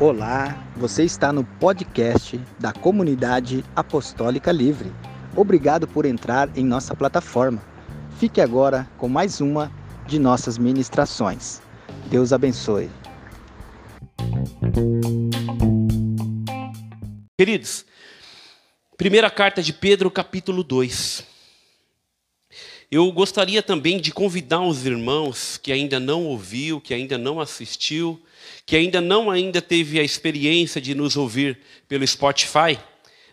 Olá, você está no podcast da Comunidade Apostólica Livre. Obrigado por entrar em nossa plataforma. Fique agora com mais uma de nossas ministrações. Deus abençoe. Queridos, primeira carta de Pedro, capítulo 2. Eu gostaria também de convidar os irmãos que ainda não ouviu, que ainda não assistiu, que ainda não ainda teve a experiência de nos ouvir pelo Spotify.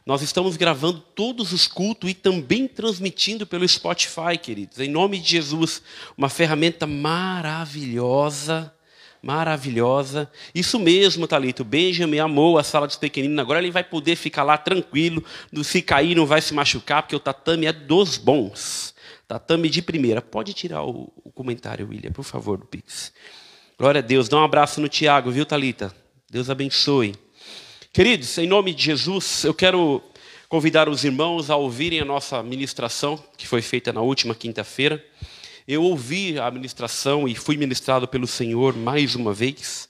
Nós estamos gravando todos os cultos e também transmitindo pelo Spotify, queridos. Em nome de Jesus, uma ferramenta maravilhosa, maravilhosa. Isso mesmo, Talito. Benjamin amou a sala dos pequeninos. Agora ele vai poder ficar lá tranquilo, se cair não vai se machucar, porque o tatame é dos bons. Tatame de primeira. Pode tirar o, o comentário, William, por favor, do Pix. Glória a Deus. Dá um abraço no Tiago, viu, Talita? Deus abençoe. Queridos, em nome de Jesus, eu quero convidar os irmãos a ouvirem a nossa ministração, que foi feita na última quinta-feira. Eu ouvi a ministração e fui ministrado pelo Senhor mais uma vez.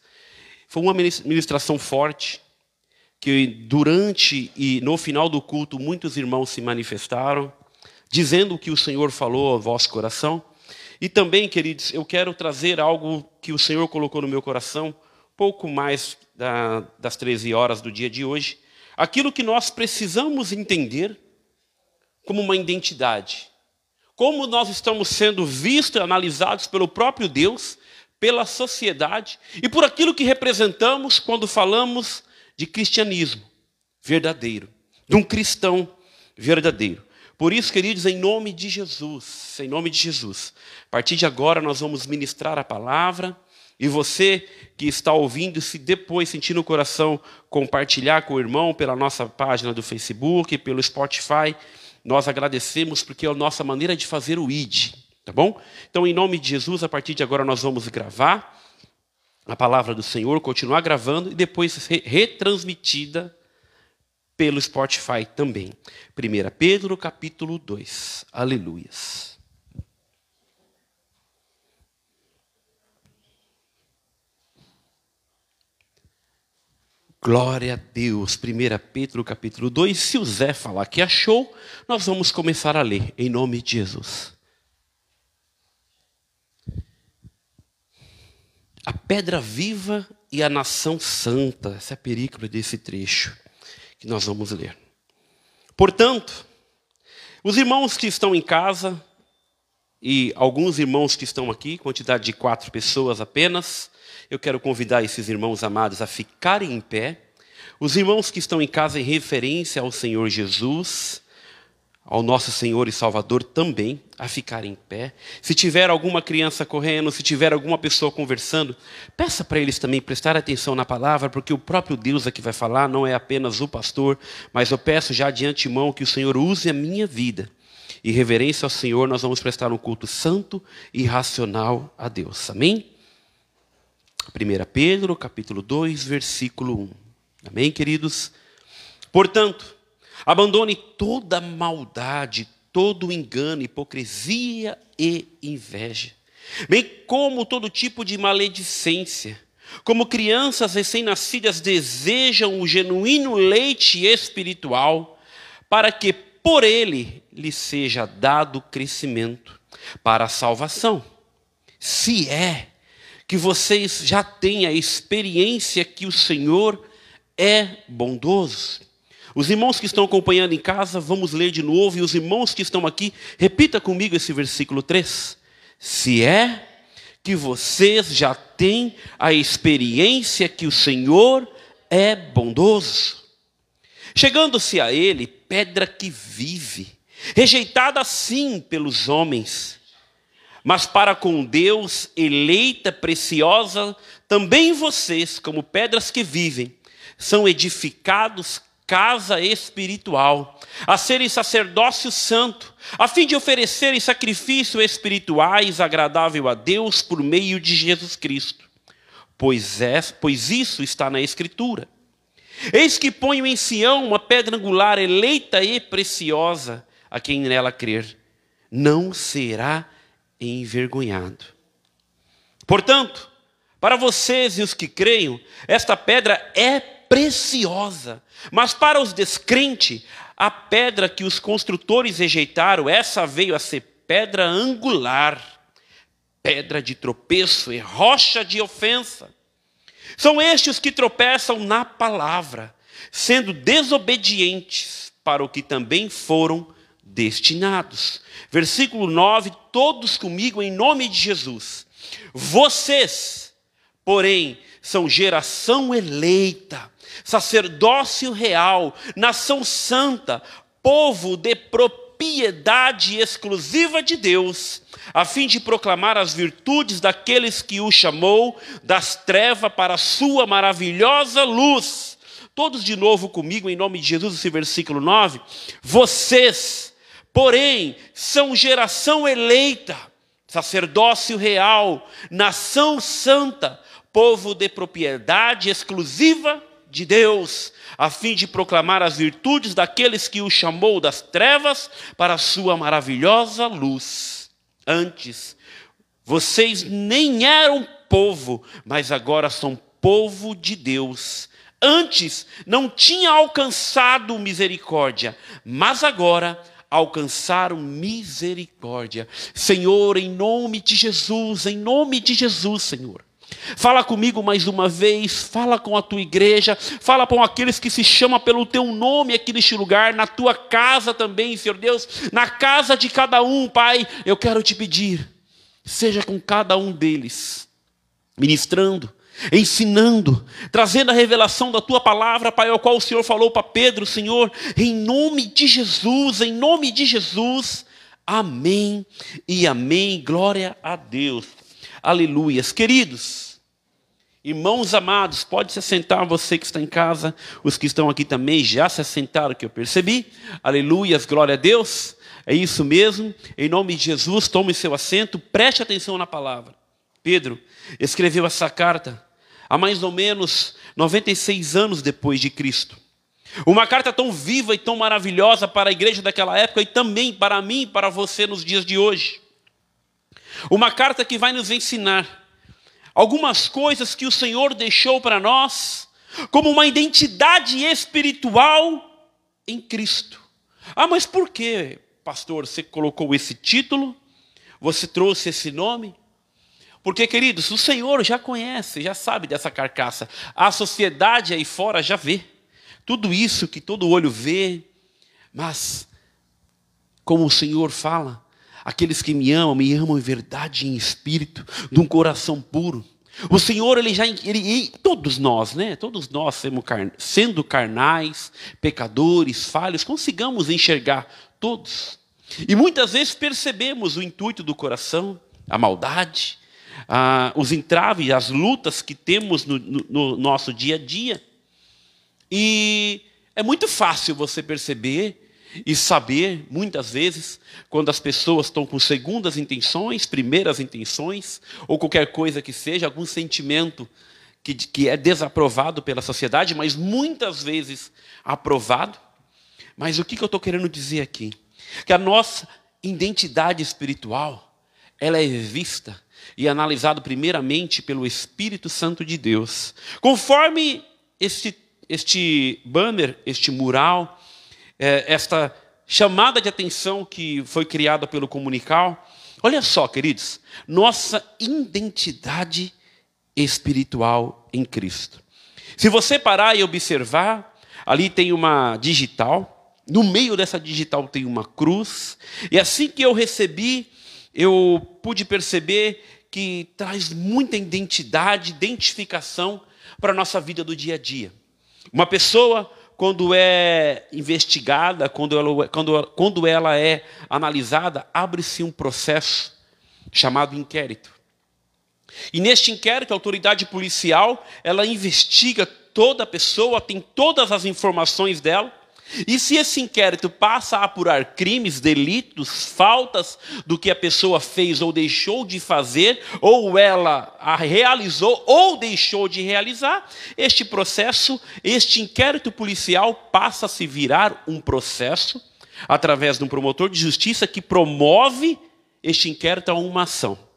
Foi uma ministração forte, que durante e no final do culto muitos irmãos se manifestaram dizendo o que o Senhor falou ao vosso coração. E também, queridos, eu quero trazer algo que o Senhor colocou no meu coração, pouco mais da, das 13 horas do dia de hoje. Aquilo que nós precisamos entender como uma identidade. Como nós estamos sendo vistos e analisados pelo próprio Deus, pela sociedade e por aquilo que representamos quando falamos de cristianismo verdadeiro, de um cristão verdadeiro. Por isso, queridos, em nome de Jesus, em nome de Jesus, a partir de agora nós vamos ministrar a palavra. E você que está ouvindo, se depois sentir no coração compartilhar com o irmão pela nossa página do Facebook, pelo Spotify, nós agradecemos porque é a nossa maneira de fazer o ID, tá bom? Então, em nome de Jesus, a partir de agora nós vamos gravar a palavra do Senhor, continuar gravando e depois retransmitida pelo Spotify também. 1 Pedro capítulo 2. Aleluias. Glória a Deus. 1 Pedro capítulo 2. Se o Zé falar que achou, nós vamos começar a ler em nome de Jesus. A pedra viva e a nação santa. Essa é a perícola desse trecho que nós vamos ler. Portanto, os irmãos que estão em casa, e alguns irmãos que estão aqui, quantidade de quatro pessoas apenas, eu quero convidar esses irmãos amados a ficarem em pé. Os irmãos que estão em casa em referência ao Senhor Jesus, ao nosso Senhor e Salvador também a ficar em pé. Se tiver alguma criança correndo, se tiver alguma pessoa conversando, peça para eles também prestar atenção na palavra, porque o próprio Deus aqui vai falar, não é apenas o pastor, mas eu peço já de antemão que o Senhor use a minha vida. E reverência ao Senhor, nós vamos prestar um culto santo e racional a Deus. Amém? 1 Pedro, capítulo 2, versículo 1. Amém, queridos? Portanto, Abandone toda maldade, todo engano, hipocrisia e inveja, bem como todo tipo de maledicência. Como crianças recém-nascidas desejam o genuíno leite espiritual, para que por ele lhe seja dado crescimento para a salvação. Se é que vocês já têm a experiência que o Senhor é bondoso. Os irmãos que estão acompanhando em casa, vamos ler de novo, e os irmãos que estão aqui, repita comigo esse versículo 3. Se é que vocês já têm a experiência que o Senhor é bondoso. Chegando-se a Ele, pedra que vive, rejeitada sim pelos homens, mas para com Deus, eleita, preciosa, também vocês, como pedras que vivem, são edificados casa espiritual, a serem sacerdócio santo, a fim de oferecerem sacrifícios espirituais agradável a Deus por meio de Jesus Cristo. Pois, é, pois isso está na Escritura. Eis que ponho em Sião uma pedra angular eleita e preciosa, a quem nela crer, não será envergonhado. Portanto, para vocês e os que creiam, esta pedra é preciosa, mas para os descrentes, a pedra que os construtores rejeitaram, essa veio a ser pedra angular, pedra de tropeço e rocha de ofensa. São estes que tropeçam na palavra, sendo desobedientes para o que também foram destinados. Versículo 9: Todos comigo em nome de Jesus. Vocês, porém, são geração eleita, sacerdócio real, nação santa, povo de propriedade exclusiva de Deus, a fim de proclamar as virtudes daqueles que o chamou das trevas para a sua maravilhosa luz. Todos de novo comigo, em nome de Jesus, esse versículo 9. Vocês, porém, são geração eleita, sacerdócio real, nação santa, povo de propriedade exclusiva de Deus, a fim de proclamar as virtudes daqueles que o chamou das trevas para a sua maravilhosa luz. Antes, vocês nem eram povo, mas agora são povo de Deus. Antes não tinha alcançado misericórdia, mas agora alcançaram misericórdia. Senhor, em nome de Jesus, em nome de Jesus, Senhor. Fala comigo mais uma vez, fala com a tua igreja, fala com aqueles que se chamam pelo teu nome aqui neste lugar, na tua casa também, Senhor Deus, na casa de cada um, Pai, eu quero te pedir, seja com cada um deles, ministrando, ensinando, trazendo a revelação da tua palavra, Pai, ao qual o Senhor falou para Pedro, Senhor, em nome de Jesus, em nome de Jesus, amém e amém, glória a Deus, aleluias, queridos. Irmãos amados, pode se assentar você que está em casa, os que estão aqui também já se assentaram, que eu percebi. Aleluias, glória a Deus. É isso mesmo. Em nome de Jesus, tome seu assento, preste atenção na palavra. Pedro escreveu essa carta há mais ou menos 96 anos depois de Cristo. Uma carta tão viva e tão maravilhosa para a igreja daquela época e também para mim e para você nos dias de hoje. Uma carta que vai nos ensinar algumas coisas que o Senhor deixou para nós, como uma identidade espiritual em Cristo. Ah, mas por que, pastor, você colocou esse título? Você trouxe esse nome? Porque, queridos, o Senhor já conhece, já sabe dessa carcaça. A sociedade aí fora já vê. Tudo isso que todo olho vê. Mas, como o Senhor fala, Aqueles que me amam, me amam em verdade e em espírito, de um coração puro. O Senhor, Ele já. Ele, todos nós, né? Todos nós, sendo carnais, pecadores, falhos, consigamos enxergar todos. E muitas vezes percebemos o intuito do coração, a maldade, os entraves, as lutas que temos no, no, no nosso dia a dia. E é muito fácil você perceber e saber, muitas vezes, quando as pessoas estão com segundas intenções, primeiras intenções, ou qualquer coisa que seja, algum sentimento que, que é desaprovado pela sociedade, mas muitas vezes aprovado. Mas o que, que eu estou querendo dizer aqui? Que a nossa identidade espiritual, ela é vista e analisada primeiramente pelo Espírito Santo de Deus. Conforme este, este banner, este mural, é, esta chamada de atenção que foi criada pelo comunical. Olha só, queridos, nossa identidade espiritual em Cristo. Se você parar e observar, ali tem uma digital, no meio dessa digital tem uma cruz, e assim que eu recebi, eu pude perceber que traz muita identidade, identificação para a nossa vida do dia a dia. Uma pessoa quando é investigada, quando ela, quando, quando ela é analisada, abre-se um processo chamado inquérito. E neste inquérito, a autoridade policial, ela investiga toda a pessoa, tem todas as informações dela, e se esse inquérito passa a apurar crimes, delitos, faltas do que a pessoa fez ou deixou de fazer, ou ela a realizou ou deixou de realizar, este processo, este inquérito policial passa a se virar um processo através de um promotor de justiça que promove este inquérito a uma ação.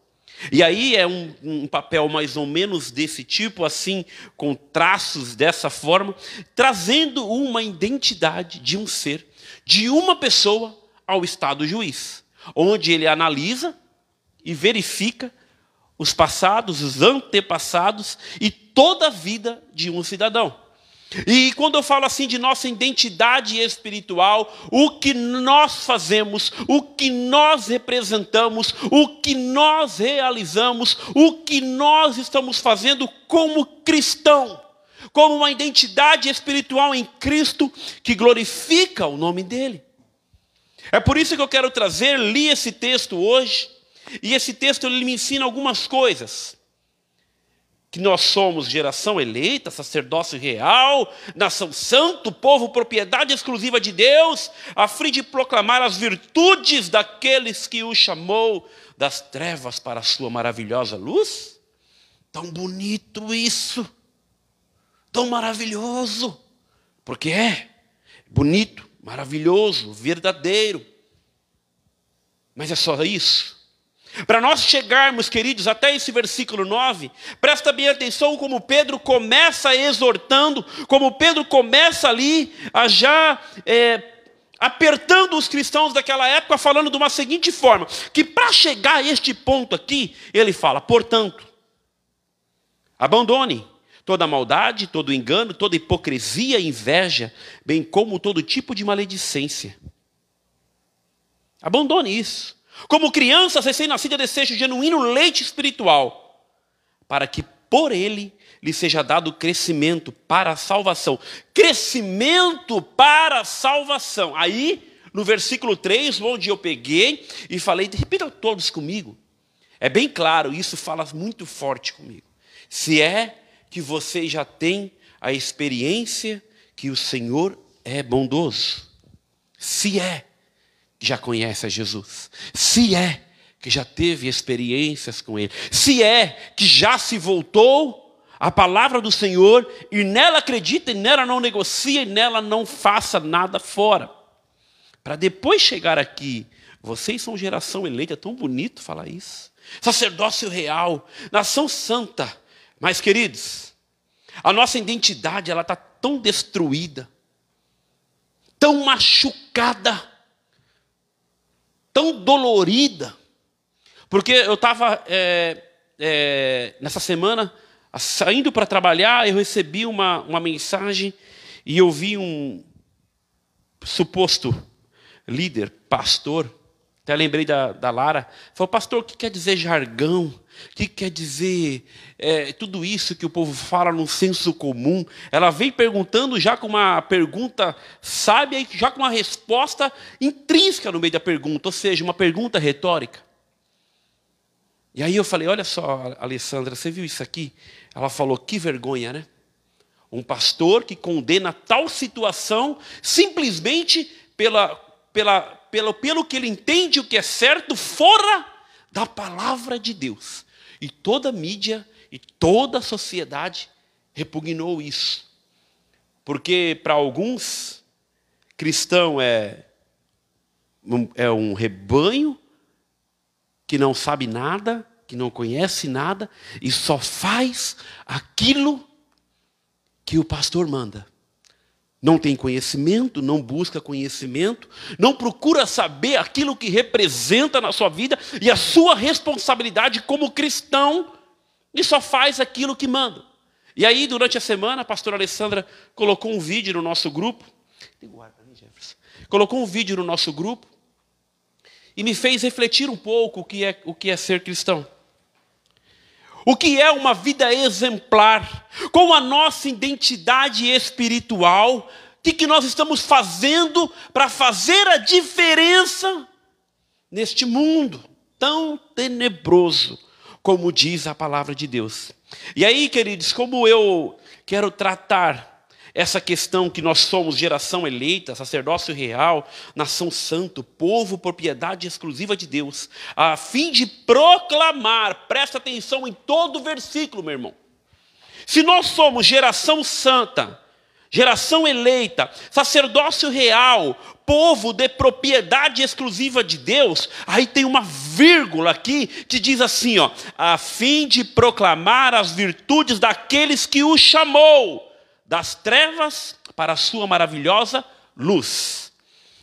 E aí é um, um, papel mais ou menos desse tipo, assim, com traços dessa forma, trazendo uma identidade de um ser, de uma pessoa ao estado juiz, onde ele analisa e verifica os passados, os antepassados e toda a vida de um cidadão. E quando eu falo assim de nossa identidade espiritual, o que nós fazemos, o que nós representamos, o que nós realizamos, o que nós estamos fazendo como cristão, como uma identidade espiritual em Cristo que glorifica o nome dEle. É por isso que eu quero trazer, li esse texto hoje, e esse texto ele me ensina algumas coisas. Que nós somos geração eleita, sacerdócio real, nação santo, povo propriedade exclusiva de Deus, a fim de proclamar as virtudes daqueles que o chamou das trevas para a sua maravilhosa luz. Tão bonito isso, tão maravilhoso, porque é bonito, maravilhoso, verdadeiro. Mas é só isso? Para nós chegarmos, queridos, até esse versículo 9, presta bem atenção como Pedro começa exortando, como Pedro começa ali a já é, apertando os cristãos daquela época, falando de uma seguinte forma: que para chegar a este ponto aqui, ele fala, portanto, abandone toda maldade, todo engano, toda hipocrisia inveja, bem como todo tipo de maledicência. Abandone isso. Como crianças recém-nascidas desejam genuíno leite espiritual, para que por ele lhe seja dado crescimento para a salvação. Crescimento para a salvação. Aí, no versículo 3, onde eu peguei e falei, repita todos comigo. É bem claro, isso fala muito forte comigo. Se é que você já tem a experiência que o Senhor é bondoso. Se é já conhece a Jesus, se é que já teve experiências com Ele, se é que já se voltou à palavra do Senhor e nela acredita e nela não negocia e nela não faça nada fora. Para depois chegar aqui, vocês são geração eleita, é tão bonito falar isso. Sacerdócio real, nação santa. Mas, queridos, a nossa identidade ela está tão destruída, tão machucada, tão dolorida, porque eu estava é, é, nessa semana saindo para trabalhar, eu recebi uma, uma mensagem e eu vi um suposto líder, pastor, até lembrei da, da Lara, falou, pastor, o que quer dizer jargão? O que quer dizer é, tudo isso que o povo fala no senso comum? Ela vem perguntando já com uma pergunta sábia e já com uma resposta intrínseca no meio da pergunta, ou seja, uma pergunta retórica. E aí eu falei, olha só, Alessandra, você viu isso aqui? Ela falou, que vergonha, né? Um pastor que condena tal situação simplesmente pela, pela pelo, pelo que ele entende o que é certo, fora da palavra de Deus. E toda mídia e toda a sociedade repugnou isso. Porque para alguns, cristão é, é um rebanho que não sabe nada, que não conhece nada e só faz aquilo que o pastor manda não tem conhecimento, não busca conhecimento, não procura saber aquilo que representa na sua vida e a sua responsabilidade como cristão, e só faz aquilo que manda. E aí, durante a semana, a pastora Alessandra colocou um vídeo no nosso grupo. Colocou um vídeo no nosso grupo e me fez refletir um pouco o que é, o que é ser cristão. O que é uma vida exemplar? Com a nossa identidade espiritual? O que, que nós estamos fazendo para fazer a diferença neste mundo tão tenebroso, como diz a palavra de Deus? E aí, queridos, como eu quero tratar essa questão que nós somos geração eleita, sacerdócio real, nação santo, povo, propriedade exclusiva de Deus, a fim de proclamar, presta atenção em todo o versículo, meu irmão. Se nós somos geração santa, geração eleita, sacerdócio real, povo de propriedade exclusiva de Deus, aí tem uma vírgula aqui que diz assim, ó, a fim de proclamar as virtudes daqueles que o chamou das trevas para a sua maravilhosa luz.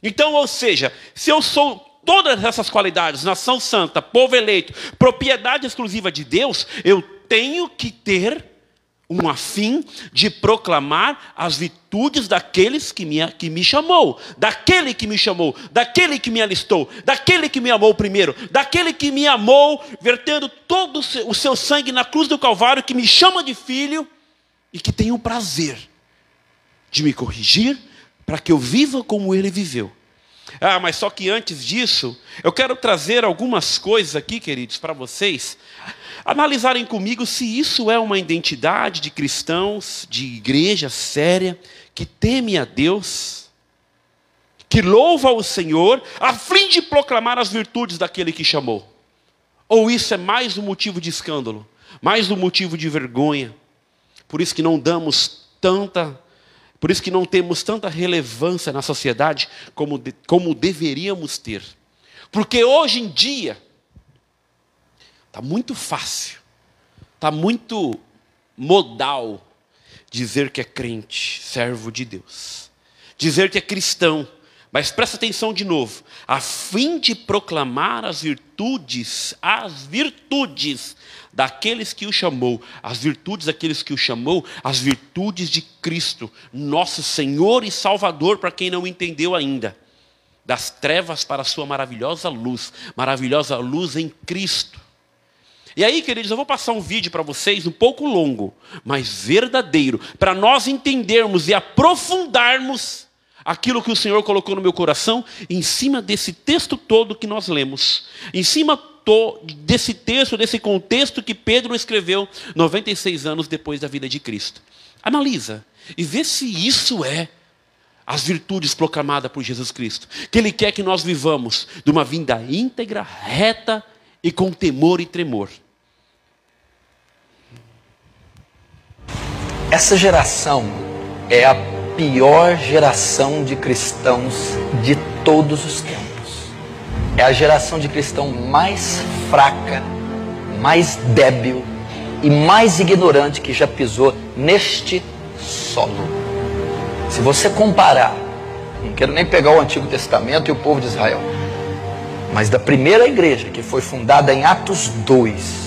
Então, ou seja, se eu sou todas essas qualidades, nação santa, povo eleito, propriedade exclusiva de Deus, eu tenho que ter um afim de proclamar as virtudes daqueles que me, que me chamou, daquele que me chamou, daquele que me alistou, daquele que me amou primeiro, daquele que me amou, vertendo todo o seu sangue na cruz do Calvário, que me chama de filho e que tem o prazer de me corrigir para que eu viva como ele viveu. Ah, mas só que antes disso, eu quero trazer algumas coisas aqui, queridos, para vocês analisarem comigo se isso é uma identidade de cristãos, de igreja séria, que teme a Deus, que louva o Senhor, a fim de proclamar as virtudes daquele que chamou. Ou isso é mais um motivo de escândalo, mais um motivo de vergonha. Por isso que não damos tanta por isso que não temos tanta relevância na sociedade como, de, como deveríamos ter. Porque hoje em dia está muito fácil, está muito modal dizer que é crente, servo de Deus, dizer que é cristão. Mas presta atenção de novo, a fim de proclamar as virtudes, as virtudes daqueles que o chamou, as virtudes daqueles que o chamou, as virtudes de Cristo, nosso Senhor e Salvador, para quem não entendeu ainda. Das trevas para a sua maravilhosa luz, maravilhosa luz em Cristo. E aí, queridos, eu vou passar um vídeo para vocês um pouco longo, mas verdadeiro, para nós entendermos e aprofundarmos aquilo que o Senhor colocou no meu coração em cima desse texto todo que nós lemos, em cima desse texto, desse contexto que Pedro escreveu 96 anos depois da vida de Cristo. Analisa e vê se isso é as virtudes proclamadas por Jesus Cristo, que Ele quer que nós vivamos de uma vinda íntegra, reta e com temor e tremor. Essa geração é a pior geração de cristãos de todos os tempos. É a geração de cristão mais fraca, mais débil e mais ignorante que já pisou neste solo. Se você comparar, não quero nem pegar o Antigo Testamento e o povo de Israel, mas da primeira igreja que foi fundada em Atos 2,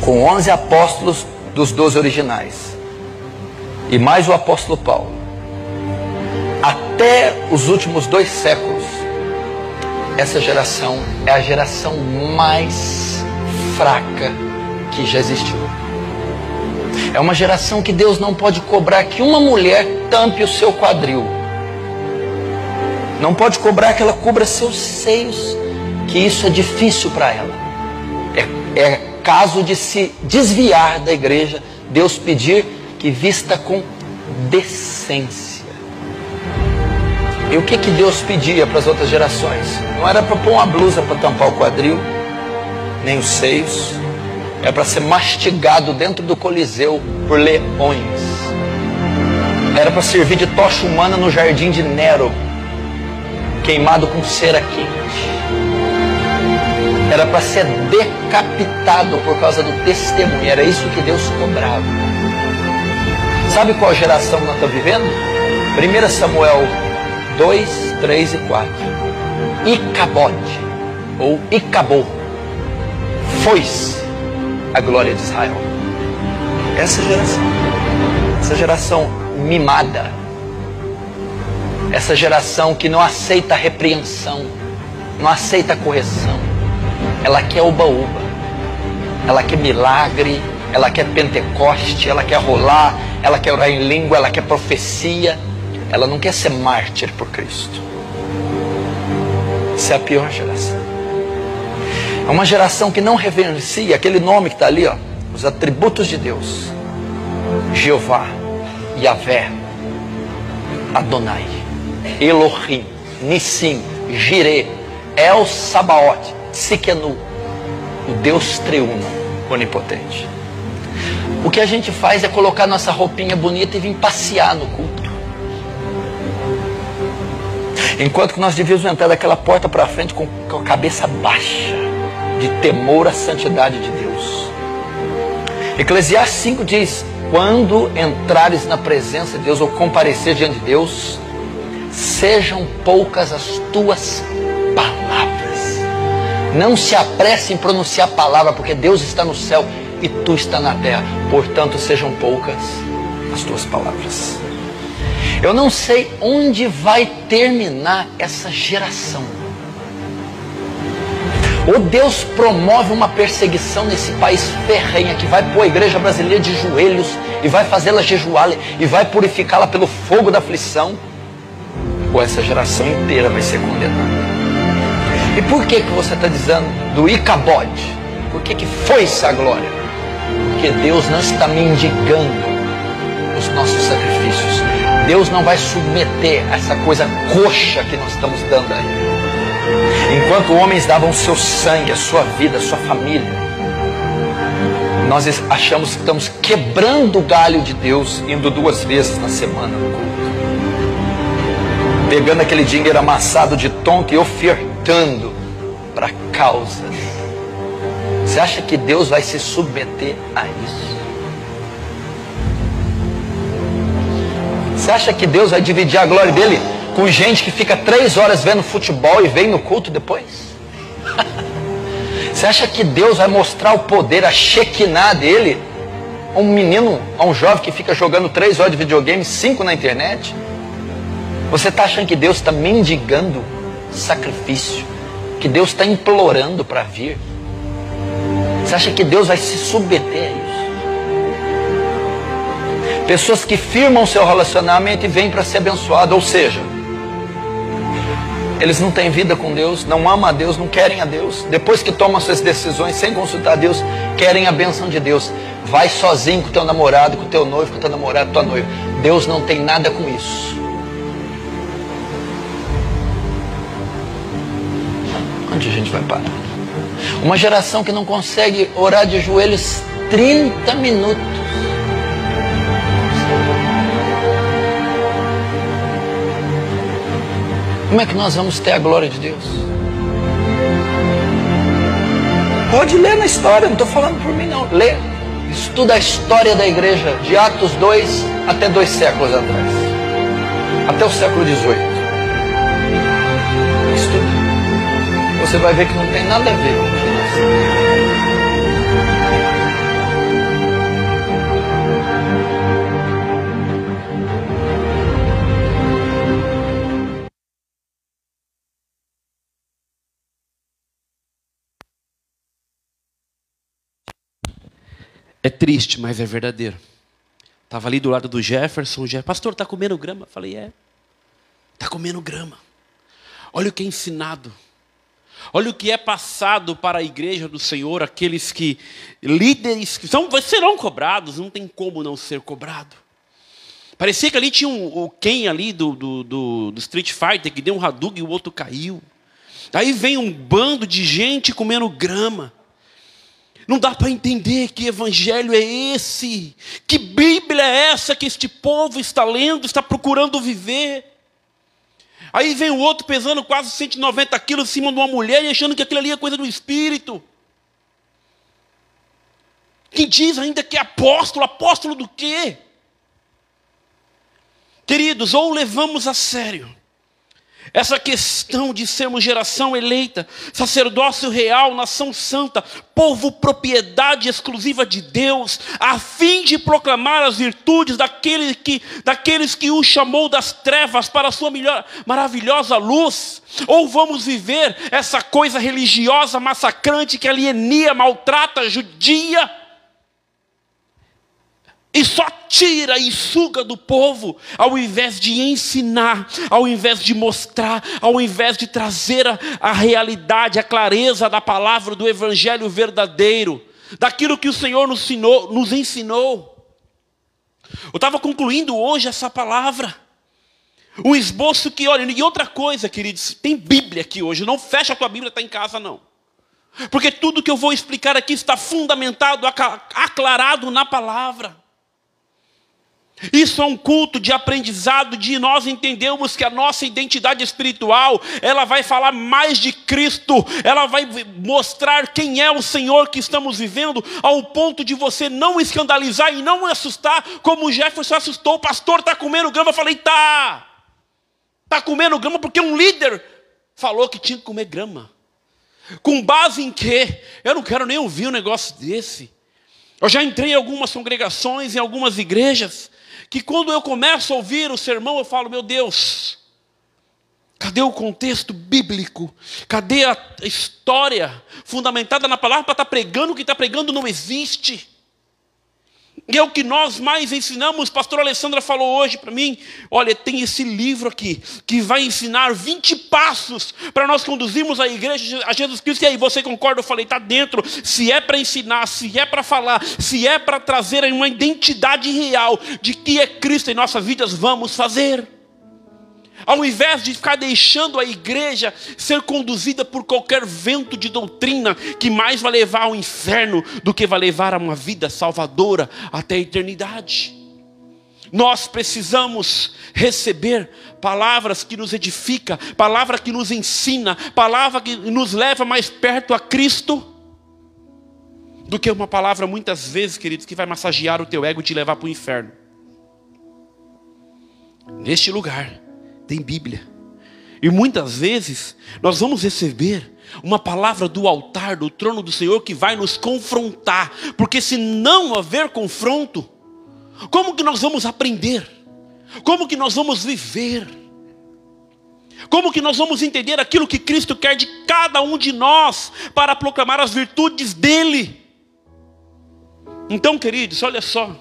com 11 apóstolos dos 12 originais, e mais o apóstolo Paulo, até os últimos dois séculos, essa geração é a geração mais fraca que já existiu. É uma geração que Deus não pode cobrar que uma mulher tampe o seu quadril. Não pode cobrar que ela cubra seus seios, que isso é difícil para ela. É, é caso de se desviar da igreja, Deus pedir que vista com decência. E o que, que Deus pedia para as outras gerações? Não era para pôr uma blusa para tampar o quadril, nem os seios. Era para ser mastigado dentro do Coliseu por leões. Era para servir de tocha humana no jardim de Nero, queimado com cera quente. Era para ser decapitado por causa do testemunho. Era isso que Deus cobrava. Sabe qual geração nós estamos vivendo? 1 Samuel 2, 3 e 4. Icabote, ou Icabô, foi-se a glória de Israel. Essa geração, essa geração mimada, essa geração que não aceita repreensão, não aceita correção, ela quer uba-uba, ela quer milagre, ela quer Pentecoste, ela quer rolar, ela quer orar em língua, ela quer profecia ela não quer ser mártir por Cristo. Essa é a pior geração. É uma geração que não reverencia aquele nome que está ali, ó, os atributos de Deus: Jeová, Yahvé, Adonai, Elohim, Nissim, Jireh, El Sabaoth, Sikenu, o Deus triuno, onipotente. O que a gente faz é colocar nossa roupinha bonita e vir passear no culto. Enquanto que nós devíamos entrar daquela porta para frente com, a cabeça baixa, de temor à santidade de Deus. Eclesiastes 5 diz: Quando entrares na presença de Deus ou comparecer diante de Deus, sejam poucas as tuas palavras. Não se apresse em pronunciar a palavra, porque Deus está no céu e tu está na terra. Portanto, sejam poucas as tuas palavras. Eu não sei onde vai terminar essa geração. Ou Deus promove uma perseguição nesse país ferrenha que vai pôr a igreja brasileira de joelhos e vai fazê-la jejuar e vai purificá-la pelo fogo da aflição. Ou essa geração inteira vai ser condenada. E por que, que você está dizendo do Icabode? Por que, que foi essa glória? Porque Deus não está mendigando os nossos sacrifícios. Deus não vai submeter essa coisa coxa que nós estamos dando a Ele. Enquanto homens davam seu sangue, a sua vida, a sua família, nós achamos que estamos quebrando o galho de Deus, indo duas vezes na semana no culto. Pegando aquele dinheiro amassado de tonto e ofertando para causas. Você acha que Deus vai se submeter a isso? Você acha que Deus vai dividir a glória dele com gente que fica três horas vendo futebol e vem no culto depois? Você acha que Deus vai mostrar o poder, a Shekinah dele a um menino, a um jovem que fica jogando três horas de videogame, cinco na internet? Você está achando que Deus está mendigando sacrifício que Deus está implorando para vir. Você acha que Deus vai se submeter a isso? Pessoas que firmam seu relacionamento e vêm para ser abençoado, ou seja, eles não têm vida com Deus, não amam a Deus, não querem a Deus. Depois que tomam suas decisões sem consultar Deus, querem a benção de Deus. Vai sozinho com teu namorado, com teu noivo, com teu namorado, tua noiva. Deus não tem nada com isso. Onde a gente vai parar? Uma geração que não consegue orar de joelhos 30 minutos. Como é que nós vamos ter a glória de Deus? Pode ler na história, não estou falando por mim não. Lê. Estuda a história da igreja de Atos 2 até dois séculos atrás. Até o século 18. você vai ver que não tem nada a ver É triste, mas é verdadeiro. Estava ali do lado do Jefferson, o Jefferson, pastor, está comendo grama? Falei, é. Está comendo grama. Olha o que é ensinado. Olha o que é passado para a igreja do Senhor, aqueles que, líderes, que são, serão cobrados, não tem como não ser cobrado. Parecia que ali tinha um, o Ken ali do, do, do, do Street Fighter, que deu um Hadouken e o outro caiu. Aí vem um bando de gente comendo grama. Não dá para entender que evangelho é esse, que Bíblia é essa que este povo está lendo, está procurando viver. Aí vem o outro pesando quase 190 quilos em cima de uma mulher e achando que aquilo ali é coisa do espírito. Que diz ainda que é apóstolo, apóstolo do quê? Queridos, ou levamos a sério essa questão de sermos geração eleita, sacerdócio real, nação santa, povo propriedade exclusiva de Deus, a fim de proclamar as virtudes daquele que, daqueles que o chamou das trevas para a sua melhor, maravilhosa luz, ou vamos viver essa coisa religiosa massacrante que alienia, maltrata, judia, e só tira e suga do povo, ao invés de ensinar, ao invés de mostrar, ao invés de trazer a, a realidade, a clareza da palavra do evangelho verdadeiro, daquilo que o Senhor nos ensinou. Nos ensinou. Eu estava concluindo hoje essa palavra. Um esboço que, olha, e outra coisa, queridos, tem Bíblia aqui hoje, não fecha a tua Bíblia, está em casa, não. Porque tudo que eu vou explicar aqui está fundamentado, aclarado na palavra. Isso é um culto de aprendizado, de nós entendermos que a nossa identidade espiritual, ela vai falar mais de Cristo, ela vai mostrar quem é o Senhor que estamos vivendo, ao ponto de você não escandalizar e não assustar, como o Jefferson assustou, o pastor está comendo grama, eu falei, tá, está comendo grama porque um líder falou que tinha que comer grama. Com base em quê? Eu não quero nem ouvir um negócio desse. Eu já entrei em algumas congregações, em algumas igrejas, que quando eu começo a ouvir o sermão, eu falo, meu Deus, cadê o contexto bíblico? Cadê a história fundamentada na palavra para estar tá pregando o que está pregando não existe? E é o que nós mais ensinamos. Pastor Alessandra falou hoje para mim: olha, tem esse livro aqui que vai ensinar 20 passos para nós conduzirmos a igreja a Jesus Cristo. E aí, você concorda? Eu falei: está dentro. Se é para ensinar, se é para falar, se é para trazer uma identidade real de que é Cristo em nossas vidas, vamos fazer. Ao invés de ficar deixando a igreja ser conduzida por qualquer vento de doutrina que mais vai levar ao inferno do que vai levar a uma vida salvadora até a eternidade. Nós precisamos receber palavras que nos edifica, palavra que nos ensina, palavra que nos leva mais perto a Cristo, do que uma palavra muitas vezes, queridos, que vai massagear o teu ego e te levar para o inferno. Neste lugar, tem Bíblia. E muitas vezes nós vamos receber uma palavra do altar, do trono do Senhor, que vai nos confrontar, porque se não haver confronto, como que nós vamos aprender? Como que nós vamos viver? Como que nós vamos entender aquilo que Cristo quer de cada um de nós para proclamar as virtudes dele? Então, queridos, olha só.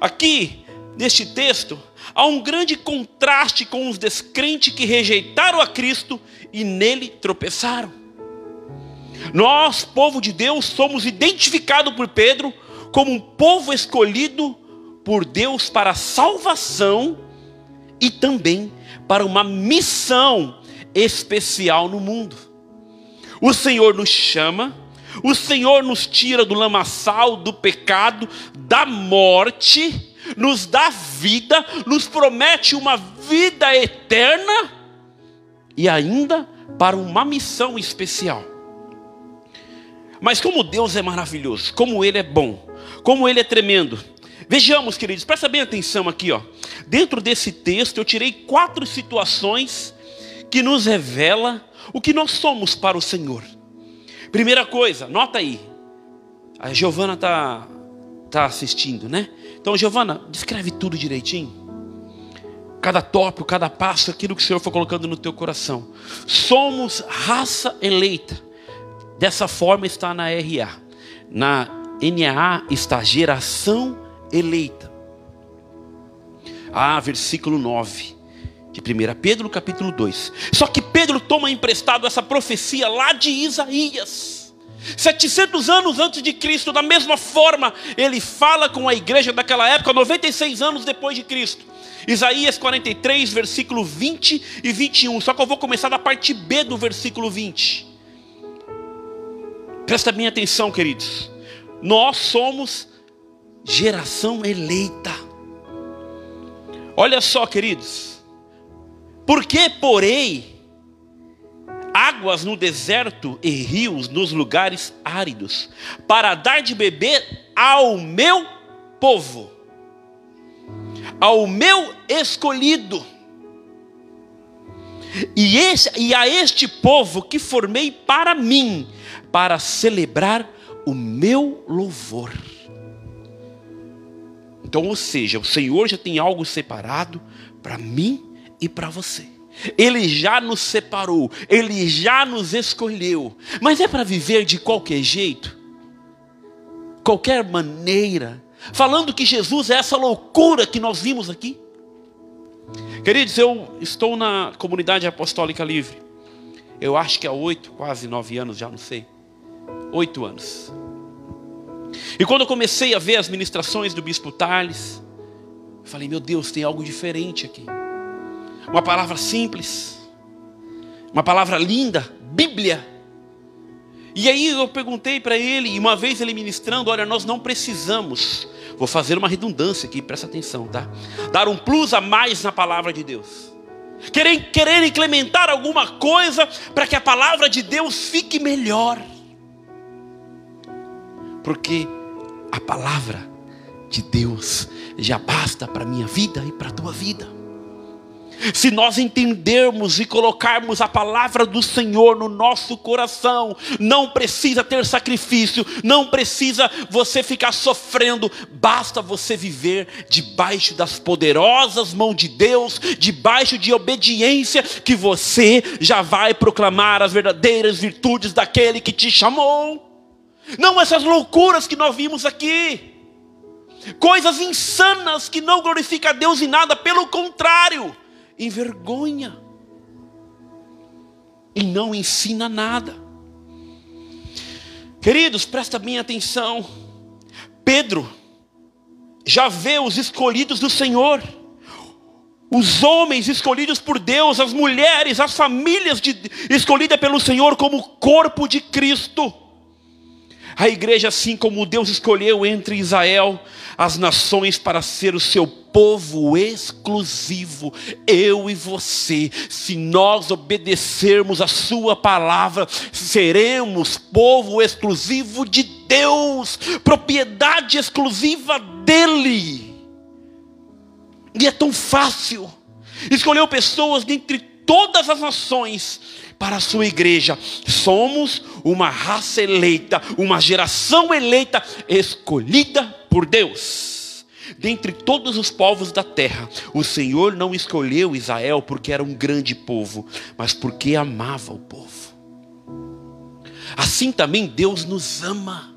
Aqui, neste texto, há um grande contraste com os descrentes que rejeitaram a Cristo e nele tropeçaram. Nós, povo de Deus, somos identificados por Pedro como um povo escolhido por Deus para salvação e também para uma missão especial no mundo. O Senhor nos chama, o Senhor nos tira do lamaçal, do pecado, da morte nos dá vida, nos promete uma vida eterna e ainda para uma missão especial. Mas como Deus é maravilhoso, como Ele é bom, como Ele é tremendo. Vejamos, queridos, presta bem atenção aqui, ó. Dentro desse texto eu tirei quatro situações que nos revela o que nós somos para o Senhor. Primeira coisa, nota aí. A Giovana está tá assistindo, né? Então, Giovana, descreve tudo direitinho. Cada tópico, cada passo, aquilo que o Senhor for colocando no teu coração. Somos raça eleita. Dessa forma está na RA. Na NAA está geração eleita. Ah, versículo 9 de 1 Pedro, capítulo 2. Só que Pedro toma emprestado essa profecia lá de Isaías. 700 anos antes de Cristo, da mesma forma, ele fala com a igreja daquela época, 96 anos depois de Cristo. Isaías 43, versículo 20 e 21. Só que eu vou começar da parte B do versículo 20. Presta bem atenção, queridos. Nós somos geração eleita. Olha só, queridos. Por que porei águas no deserto e rios nos lugares áridos, para dar de beber ao meu povo, ao meu escolhido. E, esse, e a este povo que formei para mim, para celebrar o meu louvor. Então, ou seja, o Senhor já tem algo separado para mim e para você. Ele já nos separou, ele já nos escolheu. Mas é para viver de qualquer jeito? Qualquer maneira? Falando que Jesus é essa loucura que nós vimos aqui? Queridos, eu estou na comunidade apostólica livre. Eu acho que há oito, quase nove anos, já não sei. Oito anos. E quando eu comecei a ver as ministrações do Bispo Tales, eu falei, meu Deus, tem algo diferente aqui. Uma palavra simples, uma palavra linda, Bíblia. E aí eu perguntei para ele, e uma vez ele ministrando, olha, nós não precisamos, vou fazer uma redundância aqui, presta atenção, tá? Dar um plus a mais na palavra de Deus. Querer, querer implementar alguma coisa para que a palavra de Deus fique melhor. Porque a palavra de Deus já basta para a minha vida e para a tua vida. Se nós entendermos e colocarmos a palavra do Senhor no nosso coração, não precisa ter sacrifício, não precisa você ficar sofrendo, basta você viver debaixo das poderosas mãos de Deus, debaixo de obediência, que você já vai proclamar as verdadeiras virtudes daquele que te chamou. Não essas loucuras que nós vimos aqui, coisas insanas que não glorificam a Deus em nada, pelo contrário envergonha e não ensina nada. Queridos, presta bem atenção. Pedro já vê os escolhidos do Senhor, os homens escolhidos por Deus, as mulheres, as famílias de, escolhidas pelo Senhor como corpo de Cristo. A igreja, assim como Deus escolheu entre Israel as nações para ser o seu povo exclusivo, eu e você, se nós obedecermos a Sua palavra, seremos povo exclusivo de Deus, propriedade exclusiva dEle. E é tão fácil. Escolheu pessoas dentre todas as nações para a sua igreja. Somos uma raça eleita, uma geração eleita, escolhida por Deus. Dentre todos os povos da terra, o Senhor não escolheu Israel porque era um grande povo, mas porque amava o povo. Assim também Deus nos ama.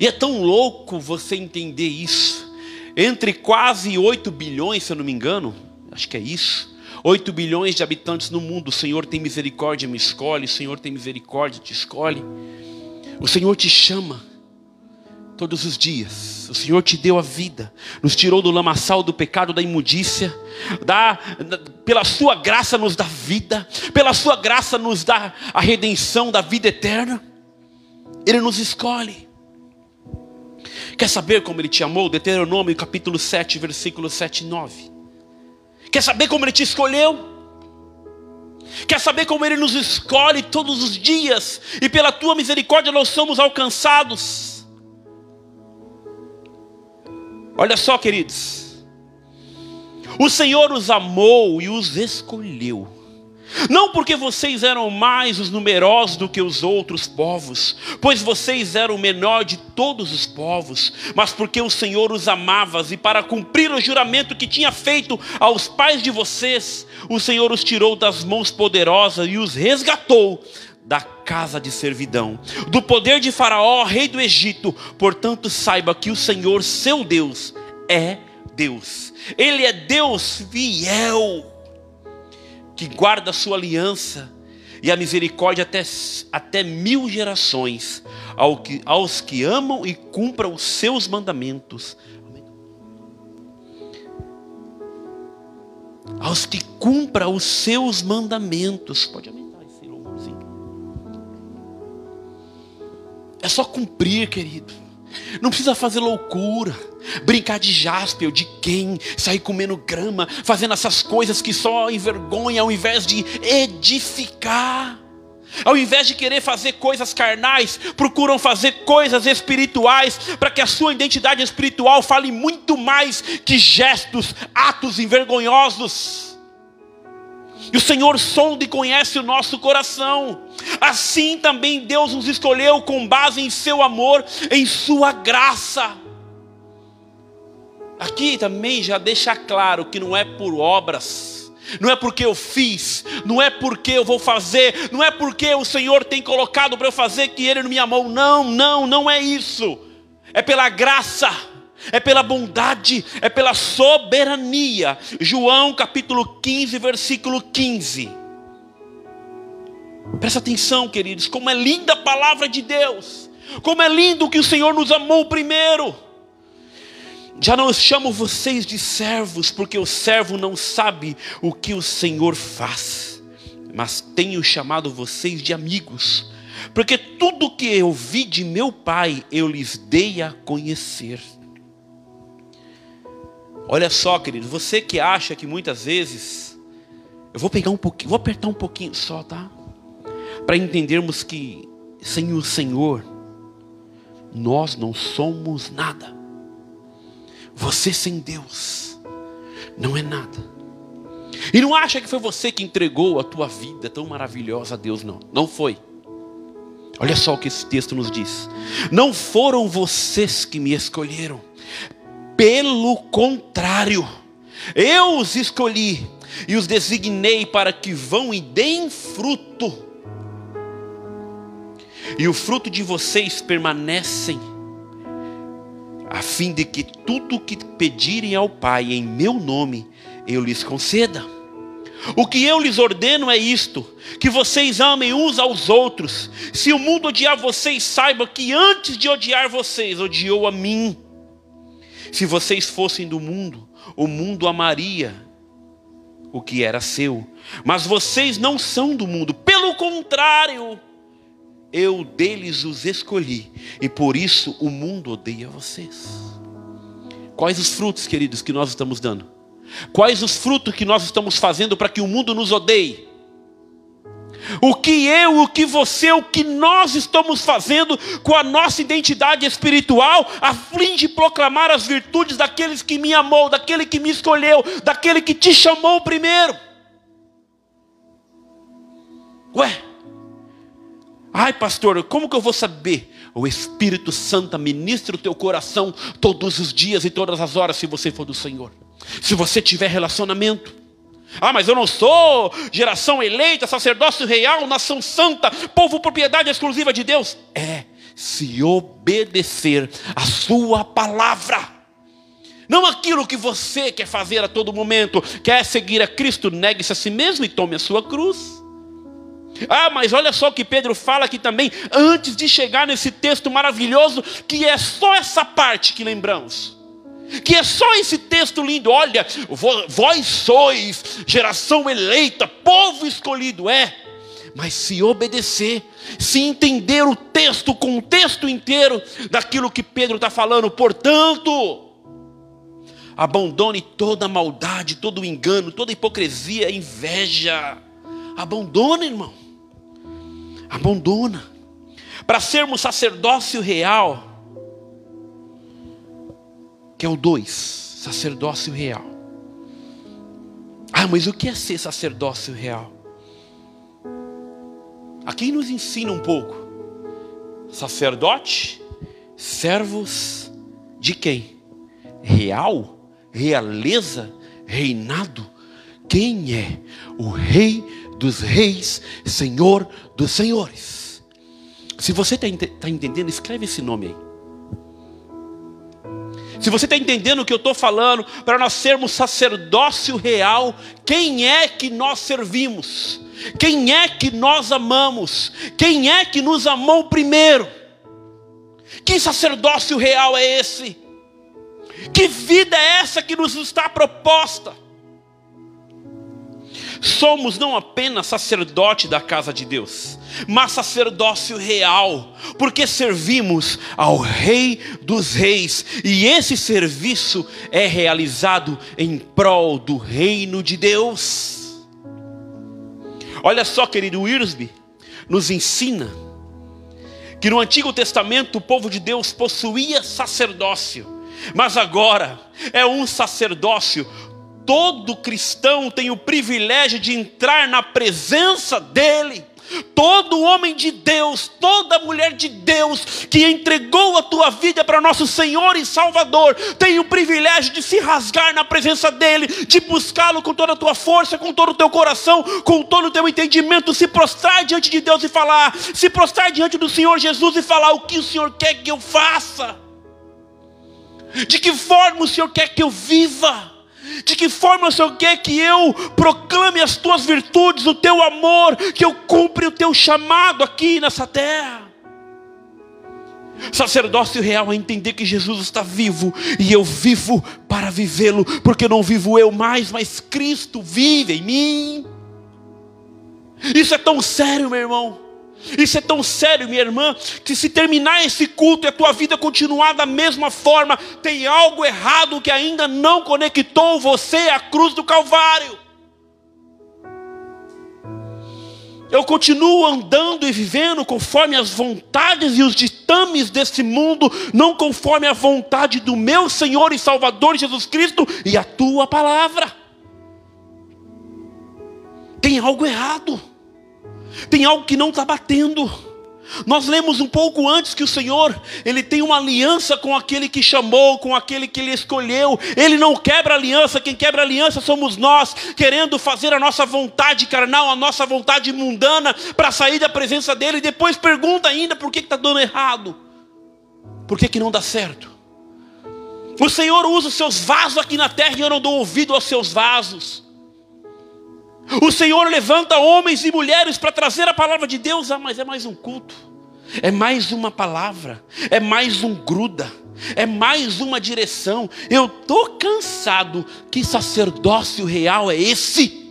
E é tão louco você entender isso. Entre quase 8 bilhões, se eu não me engano, acho que é isso 8 bilhões de habitantes no mundo, o Senhor tem misericórdia, me escolhe, o Senhor tem misericórdia, te escolhe. O Senhor te chama todos os dias. O Senhor te deu a vida, nos tirou do lamaçal do pecado, da imundícia, dá, pela sua graça nos dá vida, pela sua graça nos dá a redenção da vida eterna. Ele nos escolhe. Quer saber como ele te amou? Deuteronômio capítulo 7, versículos 7 e 9. Quer saber como Ele te escolheu? Quer saber como Ele nos escolhe todos os dias? E pela tua misericórdia nós somos alcançados. Olha só, queridos. O Senhor os amou e os escolheu não porque vocês eram mais os numerosos do que os outros povos, pois vocês eram o menor de todos os povos, mas porque o Senhor os amava e para cumprir o juramento que tinha feito aos pais de vocês, o Senhor os tirou das mãos poderosas e os resgatou da casa de servidão, do poder de Faraó, rei do Egito. Portanto, saiba que o Senhor, seu Deus, é Deus. Ele é Deus fiel que guarda a sua aliança e a misericórdia até, até mil gerações, ao que, aos que amam e cumpram os seus mandamentos. Aos que cumpram os seus mandamentos. Pode aumentar esse louvorzinho. É só cumprir, querido. Não precisa fazer loucura brincar de jaspe ou de quem, sair comendo grama, fazendo essas coisas que só envergonham, ao invés de edificar. Ao invés de querer fazer coisas carnais, procuram fazer coisas espirituais, para que a sua identidade espiritual fale muito mais que gestos, atos envergonhosos. E o Senhor sonda e conhece o nosso coração. Assim também Deus nos escolheu com base em seu amor, em sua graça. Aqui também já deixa claro que não é por obras, não é porque eu fiz, não é porque eu vou fazer, não é porque o Senhor tem colocado para eu fazer que Ele não me amou. Não, não, não é isso. É pela graça, é pela bondade, é pela soberania. João capítulo 15, versículo 15. Presta atenção, queridos, como é linda a palavra de Deus, como é lindo que o Senhor nos amou primeiro. Já não chamo vocês de servos, porque o servo não sabe o que o Senhor faz, mas tenho chamado vocês de amigos, porque tudo que eu vi de meu Pai eu lhes dei a conhecer. Olha só, querido, você que acha que muitas vezes, eu vou pegar um pouquinho, vou apertar um pouquinho só, tá? Para entendermos que sem o Senhor, nós não somos nada. Você sem Deus não é nada. E não acha que foi você que entregou a tua vida tão maravilhosa a Deus, não. Não foi. Olha só o que esse texto nos diz. Não foram vocês que me escolheram. Pelo contrário, eu os escolhi e os designei para que vão e deem fruto. E o fruto de vocês permanecem, a fim de que tudo o que pedirem ao Pai em meu nome, eu lhes conceda. O que eu lhes ordeno é isto: que vocês amem uns aos outros. Se o mundo odiar vocês, saiba que antes de odiar vocês, odiou a mim. Se vocês fossem do mundo, o mundo amaria o que era seu. Mas vocês não são do mundo, pelo contrário, eu deles os escolhi, e por isso o mundo odeia vocês. Quais os frutos, queridos, que nós estamos dando? Quais os frutos que nós estamos fazendo para que o mundo nos odeie? O que eu, o que você, o que nós estamos fazendo com a nossa identidade espiritual, a fim de proclamar as virtudes daqueles que me amou, daquele que me escolheu, daquele que te chamou primeiro. Ué, ai pastor, como que eu vou saber? O Espírito Santo ministra o teu coração todos os dias e todas as horas, se você for do Senhor. Se você tiver relacionamento. Ah, mas eu não sou geração eleita, sacerdócio real, nação santa, povo propriedade exclusiva de Deus. É, se obedecer a sua palavra. Não aquilo que você quer fazer a todo momento, quer seguir a Cristo, negue-se a si mesmo e tome a sua cruz. Ah, mas olha só o que Pedro fala aqui também, antes de chegar nesse texto maravilhoso, que é só essa parte que lembramos que é só esse texto lindo. Olha, vós sois geração eleita, povo escolhido, é. Mas se obedecer, se entender o texto, o contexto inteiro daquilo que Pedro está falando, portanto, abandone toda maldade, todo engano, toda hipocrisia, inveja. Abandona, irmão. Abandona. Para sermos sacerdócio real, que é o 2, sacerdócio real. Ah, mas o que é ser sacerdócio real? Aqui nos ensina um pouco. Sacerdote, servos de quem? Real, realeza, reinado. Quem é o Rei dos Reis, Senhor dos Senhores? Se você está tá entendendo, escreve esse nome aí. Se você está entendendo o que eu estou falando, para nós sermos sacerdócio real, quem é que nós servimos? Quem é que nós amamos? Quem é que nos amou primeiro? Que sacerdócio real é esse? Que vida é essa que nos está proposta? Somos não apenas sacerdote da casa de Deus, mas sacerdócio real, porque servimos ao Rei dos Reis, e esse serviço é realizado em prol do reino de Deus. Olha só, querido Wirsby, nos ensina que no Antigo Testamento o povo de Deus possuía sacerdócio, mas agora é um sacerdócio todo cristão tem o privilégio de entrar na presença dEle. Todo homem de Deus, toda mulher de Deus que entregou a tua vida para nosso Senhor e Salvador, tem o privilégio de se rasgar na presença dEle, de buscá-lo com toda a tua força, com todo o teu coração, com todo o teu entendimento, se prostrar diante de Deus e falar, se prostrar diante do Senhor Jesus e falar o que o Senhor quer que eu faça, de que forma o Senhor quer que eu viva. De que forma o Senhor quer que eu proclame as tuas virtudes, o teu amor, que eu cumpra o teu chamado aqui nessa terra? Sacerdócio real é entender que Jesus está vivo e eu vivo para vivê-lo, porque não vivo eu mais, mas Cristo vive em mim. Isso é tão sério, meu irmão. Isso é tão sério, minha irmã, que se terminar esse culto e a tua vida continuar da mesma forma, tem algo errado que ainda não conectou você à cruz do Calvário. Eu continuo andando e vivendo conforme as vontades e os ditames desse mundo, não conforme a vontade do meu Senhor e Salvador Jesus Cristo e a tua palavra. Tem algo errado, tem algo que não está batendo. Nós lemos um pouco antes que o Senhor, ele tem uma aliança com aquele que chamou, com aquele que ele escolheu. Ele não quebra aliança, quem quebra aliança somos nós, querendo fazer a nossa vontade carnal, a nossa vontade mundana, para sair da presença dele. E depois pergunta ainda por que está dando errado, por que, que não dá certo. O Senhor usa os seus vasos aqui na terra e eu não dou ouvido aos seus vasos. O Senhor levanta homens e mulheres para trazer a palavra de Deus, ah, mas é mais um culto, é mais uma palavra, é mais um gruda, é mais uma direção. Eu estou cansado. Que sacerdócio real é esse?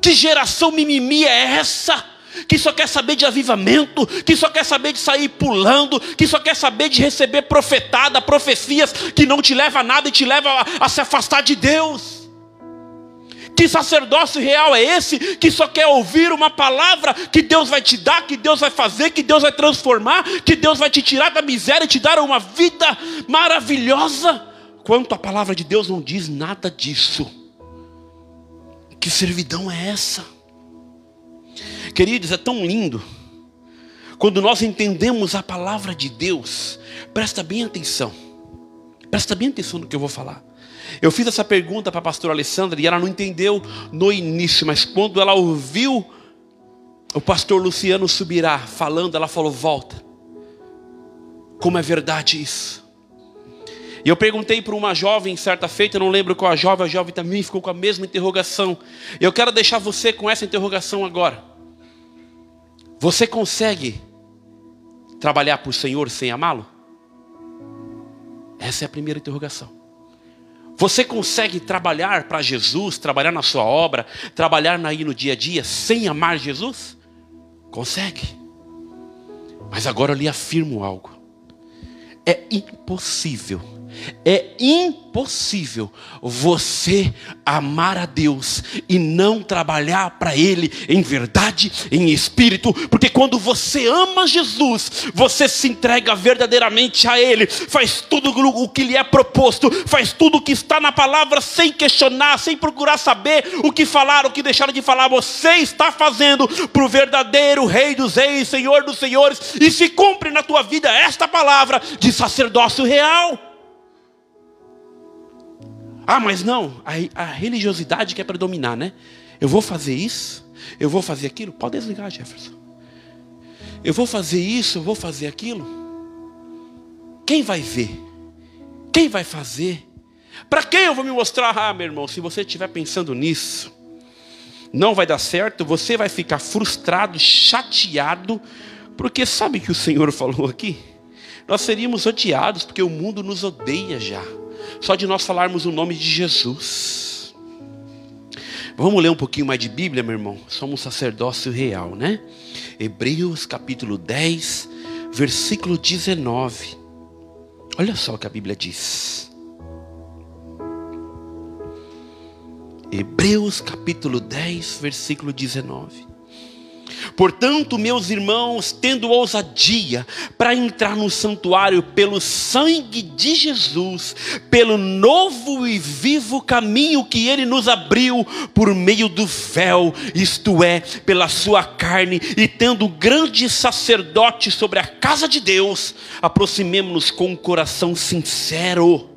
Que geração mimimi é essa? que só quer saber de avivamento, que só quer saber de sair pulando, que só quer saber de receber profetada, profecias que não te leva a nada e te leva a, a se afastar de Deus. Que sacerdócio real é esse que só quer ouvir uma palavra que Deus vai te dar, que Deus vai fazer, que Deus vai transformar, que Deus vai te tirar da miséria e te dar uma vida maravilhosa? Quanto a palavra de Deus não diz nada disso. Que servidão é essa? Queridos, é tão lindo. Quando nós entendemos a palavra de Deus, presta bem atenção. Presta bem atenção no que eu vou falar. Eu fiz essa pergunta para a pastora Alessandra e ela não entendeu no início, mas quando ela ouviu o pastor Luciano Subirá falando, ela falou: Volta. Como é verdade isso? E eu perguntei para uma jovem certa feita, não lembro qual a jovem, a jovem também ficou com a mesma interrogação. Eu quero deixar você com essa interrogação agora. Você consegue trabalhar para o Senhor sem amá-lo? Essa é a primeira interrogação. Você consegue trabalhar para Jesus, trabalhar na sua obra, trabalhar aí no dia a dia sem amar Jesus? Consegue. Mas agora eu lhe afirmo algo. É impossível é impossível você amar a Deus e não trabalhar para Ele em verdade, em espírito, porque quando você ama Jesus, você se entrega verdadeiramente a Ele, faz tudo o que lhe é proposto, faz tudo o que está na palavra sem questionar, sem procurar saber o que falar, o que deixar de falar. Você está fazendo para o verdadeiro Rei dos Reis, Senhor dos Senhores, e se cumpre na tua vida esta palavra de sacerdócio real. Ah, mas não, a, a religiosidade quer predominar, né? Eu vou fazer isso, eu vou fazer aquilo. Pode desligar, Jefferson. Eu vou fazer isso, eu vou fazer aquilo. Quem vai ver? Quem vai fazer? Para quem eu vou me mostrar? Ah, meu irmão, se você estiver pensando nisso, não vai dar certo, você vai ficar frustrado, chateado, porque sabe que o Senhor falou aqui? Nós seríamos odiados porque o mundo nos odeia já só de nós falarmos o nome de Jesus. Vamos ler um pouquinho mais de Bíblia, meu irmão? Somos sacerdócio real, né? Hebreus capítulo 10, versículo 19. Olha só o que a Bíblia diz. Hebreus capítulo 10, versículo 19. Portanto, meus irmãos, tendo ousadia para entrar no santuário pelo sangue de Jesus, pelo novo e vivo caminho que ele nos abriu por meio do véu, isto é, pela sua carne, e tendo grande sacerdote sobre a casa de Deus, aproximemo-nos com um coração sincero,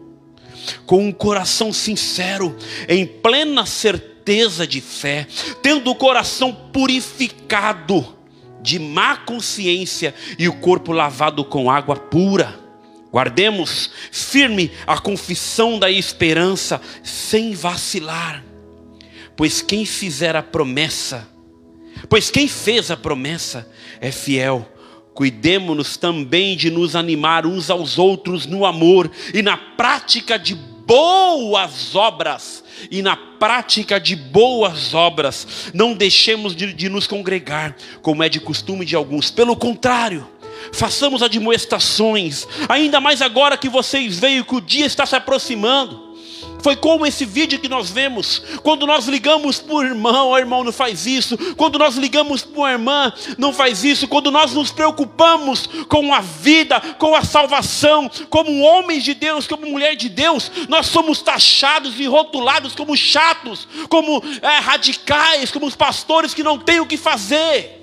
com um coração sincero, em plena certeza certeza de fé, tendo o coração purificado de má consciência e o corpo lavado com água pura. Guardemos firme a confissão da esperança, sem vacilar. Pois quem fizer a promessa, pois quem fez a promessa é fiel. Cuidemos-nos também de nos animar uns aos outros no amor e na prática de boas obras. E na prática de boas obras, não deixemos de, de nos congregar, como é de costume de alguns. Pelo contrário, façamos admoestações, ainda mais agora que vocês veem que o dia está se aproximando. Foi como esse vídeo que nós vemos. Quando nós ligamos para o irmão, o irmão não faz isso. Quando nós ligamos para a irmã, não faz isso. Quando nós nos preocupamos com a vida, com a salvação, como homens de Deus, como mulher de Deus, nós somos taxados e rotulados como chatos, como é, radicais, como os pastores que não têm o que fazer.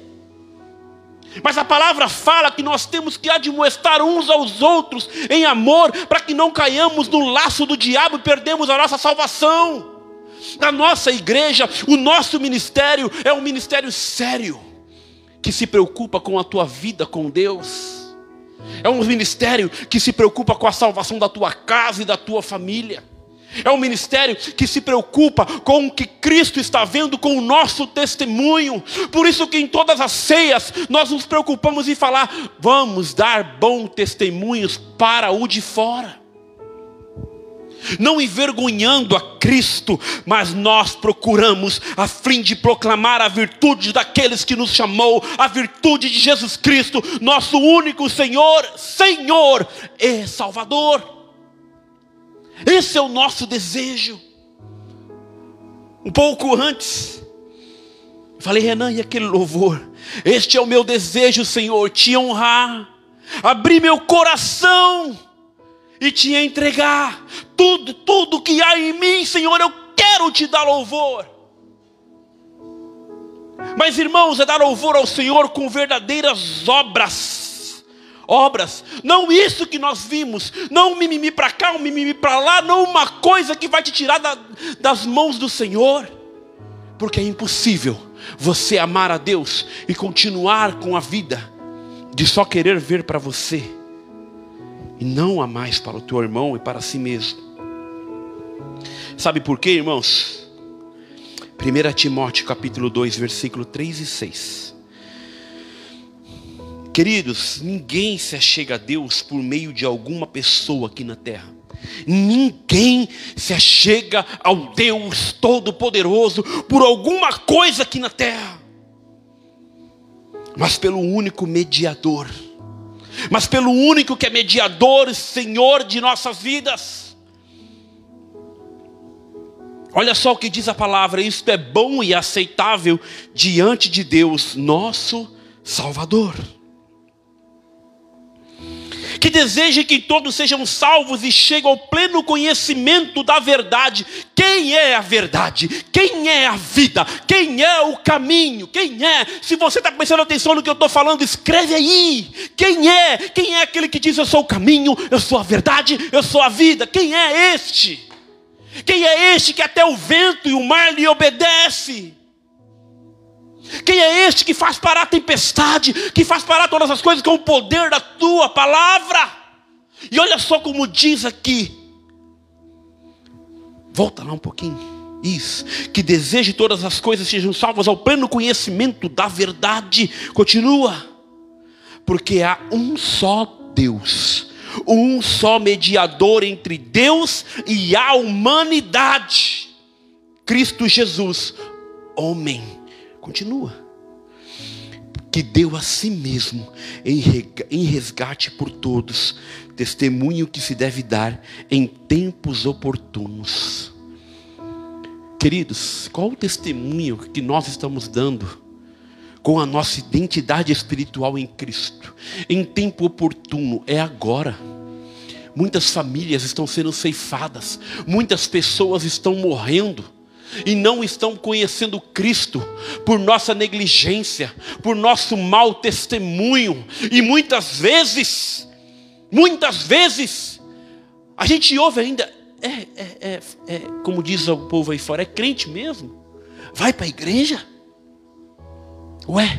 Mas a palavra fala que nós temos que admoestar uns aos outros em amor, para que não caiamos no laço do diabo e perdemos a nossa salvação. Na nossa igreja, o nosso ministério é um ministério sério, que se preocupa com a tua vida com Deus. É um ministério que se preocupa com a salvação da tua casa e da tua família. É um ministério que se preocupa com o que Cristo está vendo com o nosso testemunho. Por isso que em todas as ceias nós nos preocupamos em falar, vamos dar bons testemunhos para o de fora. Não envergonhando a Cristo, mas nós procuramos a fim de proclamar a virtude daqueles que nos chamou, a virtude de Jesus Cristo, nosso único Senhor, Senhor e Salvador. Esse é o nosso desejo. Um pouco antes, falei, Renan, e aquele louvor? Este é o meu desejo, Senhor, te honrar, abrir meu coração e te entregar tudo, tudo que há em mim, Senhor, eu quero te dar louvor. Mas irmãos, é dar louvor ao Senhor com verdadeiras obras obras. Não isso que nós vimos, não um mimimi para cá, um mimimi para lá, não uma coisa que vai te tirar da, das mãos do Senhor, porque é impossível você amar a Deus e continuar com a vida de só querer ver para você e não a mais para o teu irmão e para si mesmo. Sabe por quê, irmãos? 1 Timóteo capítulo 2, versículo 3 e 6. Queridos, ninguém se achega a Deus por meio de alguma pessoa aqui na terra. Ninguém se achega ao Deus Todo-Poderoso por alguma coisa aqui na terra, mas pelo único mediador, mas pelo único que é mediador e Senhor de nossas vidas. Olha só o que diz a palavra: isto é bom e aceitável diante de Deus, nosso Salvador que deseja que todos sejam salvos e cheguem ao pleno conhecimento da verdade. Quem é a verdade? Quem é a vida? Quem é o caminho? Quem é? Se você está prestando atenção no que eu estou falando, escreve aí. Quem é? Quem é aquele que diz eu sou o caminho, eu sou a verdade, eu sou a vida? Quem é este? Quem é este que até o vento e o mar lhe obedece? Quem é este que faz parar a tempestade, que faz parar todas as coisas com o poder da tua palavra? E olha só como diz aqui. Volta lá um pouquinho. Isso, que deseje todas as coisas sejam salvas ao pleno conhecimento da verdade. Continua. Porque há um só Deus, um só mediador entre Deus e a humanidade. Cristo Jesus, homem Continua. Que deu a si mesmo em resgate por todos, testemunho que se deve dar em tempos oportunos. Queridos, qual o testemunho que nós estamos dando com a nossa identidade espiritual em Cristo? Em tempo oportuno, é agora. Muitas famílias estão sendo ceifadas, muitas pessoas estão morrendo e não estão conhecendo Cristo por nossa negligência, por nosso mau testemunho, e muitas vezes, muitas vezes, a gente ouve ainda, é, é, é, é como diz o povo aí fora, é crente mesmo, vai para a igreja, ué,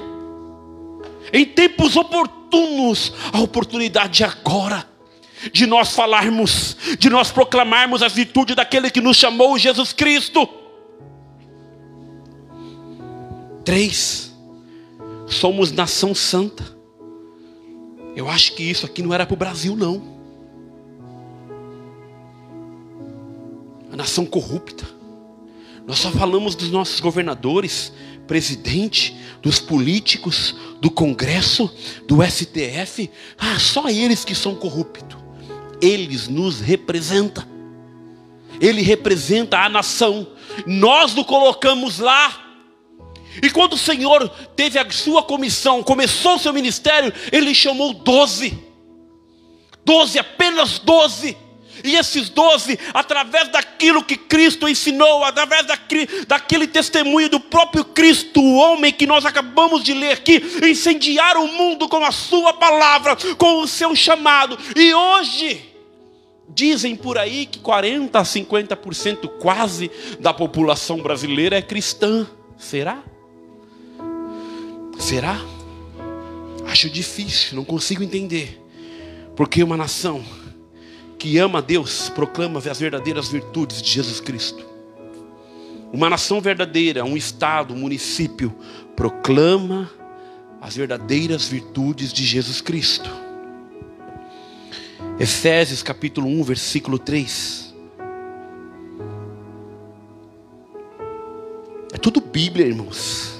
em tempos oportunos, a oportunidade agora, de nós falarmos, de nós proclamarmos a virtude daquele que nos chamou, Jesus Cristo. Três, somos nação santa. Eu acho que isso aqui não era para o Brasil, não. nação corrupta. Nós só falamos dos nossos governadores, presidente, dos políticos, do Congresso, do STF. Ah, só eles que são corruptos. Eles nos representam. Ele representa a nação. Nós o colocamos lá. E quando o Senhor teve a sua comissão, começou o seu ministério, ele chamou doze. Doze, apenas doze. E esses doze, através daquilo que Cristo ensinou, através daquele testemunho do próprio Cristo, o homem que nós acabamos de ler aqui, incendiaram o mundo com a sua palavra, com o seu chamado. E hoje, dizem por aí que 40 a 50% quase da população brasileira é cristã. Será? Será? Acho difícil, não consigo entender. Porque uma nação que ama a Deus proclama as verdadeiras virtudes de Jesus Cristo. Uma nação verdadeira, um estado, um município proclama as verdadeiras virtudes de Jesus Cristo. Efésios capítulo 1, versículo 3. É tudo Bíblia, irmãos.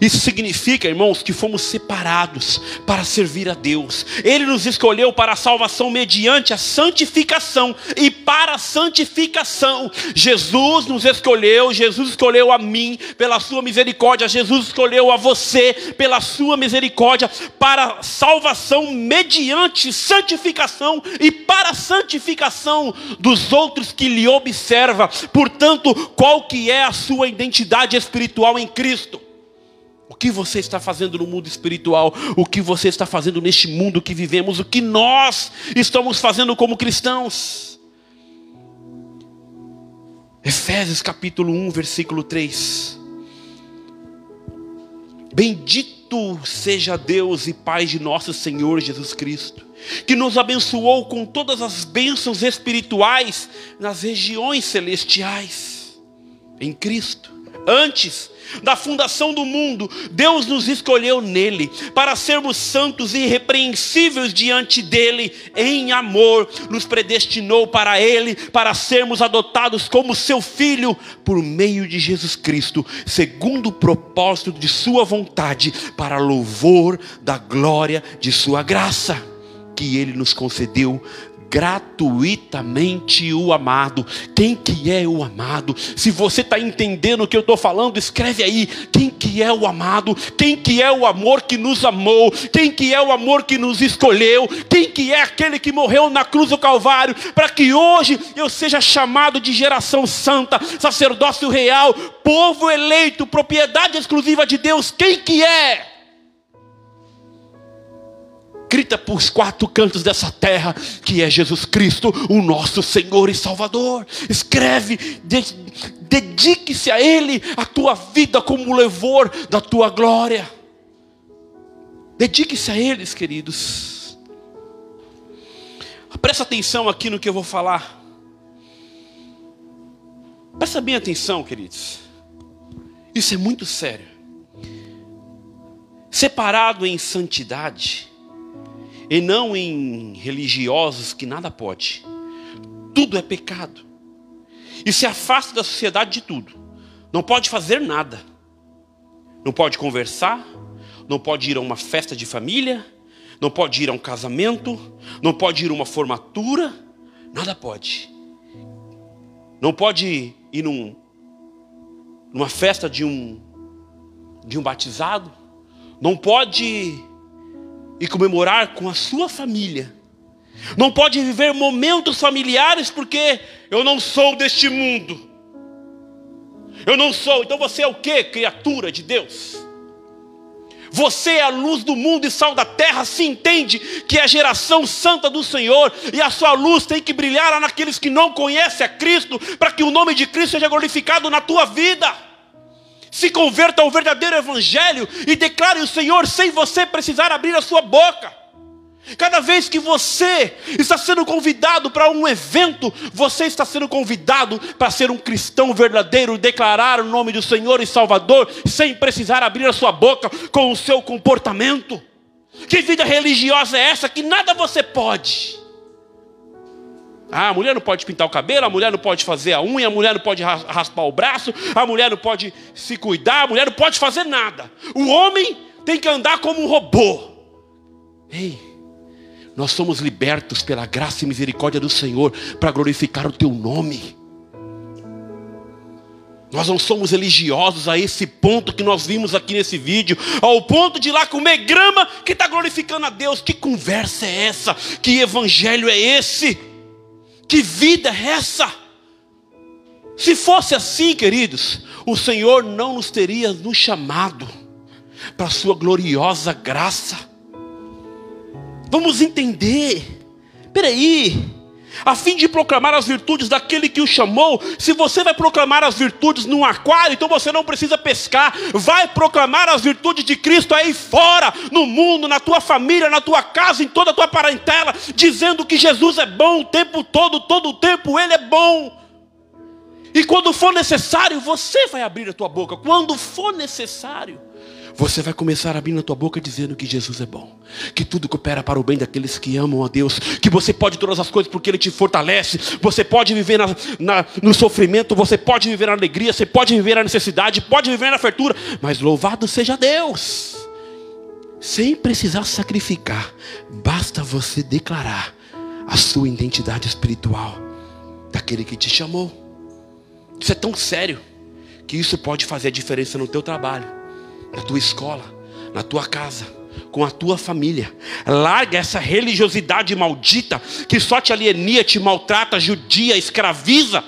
Isso significa, irmãos, que fomos separados para servir a Deus. Ele nos escolheu para a salvação mediante a santificação e para a santificação. Jesus nos escolheu, Jesus escolheu a mim pela sua misericórdia, Jesus escolheu a você pela sua misericórdia para salvação mediante santificação e para a santificação dos outros que lhe observa. Portanto, qual que é a sua identidade espiritual em Cristo? Que você está fazendo no mundo espiritual? O que você está fazendo neste mundo que vivemos? O que nós estamos fazendo como cristãos? Efésios capítulo 1, versículo 3. Bendito seja Deus e Pai de nosso Senhor Jesus Cristo, que nos abençoou com todas as bênçãos espirituais nas regiões celestiais, em Cristo. Antes, da fundação do mundo, Deus nos escolheu nele para sermos santos e irrepreensíveis diante dele, em amor, nos predestinou para ele, para sermos adotados como seu filho por meio de Jesus Cristo, segundo o propósito de sua vontade, para louvor da glória de sua graça que ele nos concedeu gratuitamente o amado. Quem que é o amado? Se você está entendendo o que eu estou falando, escreve aí. Quem que é o amado? Quem que é o amor que nos amou? Quem que é o amor que nos escolheu? Quem que é aquele que morreu na cruz do Calvário para que hoje eu seja chamado de geração santa, sacerdócio real, povo eleito, propriedade exclusiva de Deus? Quem que é? Grita por os quatro cantos dessa terra, que é Jesus Cristo, o nosso Senhor e Salvador. Escreve, dedique-se a Ele, a tua vida como levor da tua glória. Dedique-se a eles, queridos. Presta atenção aqui no que eu vou falar. Presta bem atenção, queridos. Isso é muito sério. Separado em santidade, e não em religiosos que nada pode. Tudo é pecado. E se afasta da sociedade de tudo. Não pode fazer nada. Não pode conversar, não pode ir a uma festa de família, não pode ir a um casamento, não pode ir a uma formatura, nada pode. Não pode ir num, numa festa de um de um batizado, não pode e comemorar com a sua família. Não pode viver momentos familiares porque eu não sou deste mundo. Eu não sou. Então você é o que? Criatura de Deus. Você é a luz do mundo e sal da terra. Se entende que é a geração santa do Senhor e a sua luz tem que brilhar naqueles que não conhecem a Cristo, para que o nome de Cristo seja glorificado na tua vida. Se converta ao verdadeiro Evangelho e declare o Senhor sem você precisar abrir a sua boca. Cada vez que você está sendo convidado para um evento, você está sendo convidado para ser um cristão verdadeiro, declarar o nome do Senhor e Salvador, sem precisar abrir a sua boca com o seu comportamento. Que vida religiosa é essa que nada você pode? Ah, a mulher não pode pintar o cabelo, a mulher não pode fazer a unha, a mulher não pode raspar o braço, a mulher não pode se cuidar, a mulher não pode fazer nada. O homem tem que andar como um robô. Ei, nós somos libertos pela graça e misericórdia do Senhor para glorificar o teu nome. Nós não somos religiosos a esse ponto que nós vimos aqui nesse vídeo, ao ponto de ir lá comer grama que está glorificando a Deus. Que conversa é essa? Que evangelho é esse? Que vida é essa? Se fosse assim, queridos, o Senhor não nos teria nos chamado para a sua gloriosa graça. Vamos entender. Peraí, a fim de proclamar as virtudes daquele que o chamou. Se você vai proclamar as virtudes num aquário, então você não precisa pescar. Vai proclamar as virtudes de Cristo aí fora, no mundo, na tua família, na tua casa, em toda a tua parentela, dizendo que Jesus é bom o tempo todo, todo o tempo Ele é bom. E quando for necessário, você vai abrir a tua boca. Quando for necessário você vai começar a abrir na tua boca dizendo que Jesus é bom, que tudo coopera para o bem daqueles que amam a Deus, que você pode todas as coisas porque Ele te fortalece, você pode viver na, na, no sofrimento, você pode viver na alegria, você pode viver na necessidade, pode viver na fartura, mas louvado seja Deus, sem precisar sacrificar, basta você declarar a sua identidade espiritual daquele que te chamou. Isso é tão sério que isso pode fazer a diferença no teu trabalho na tua escola, na tua casa, com a tua família. Larga essa religiosidade maldita que só te alienia, te maltrata, judia, escraviza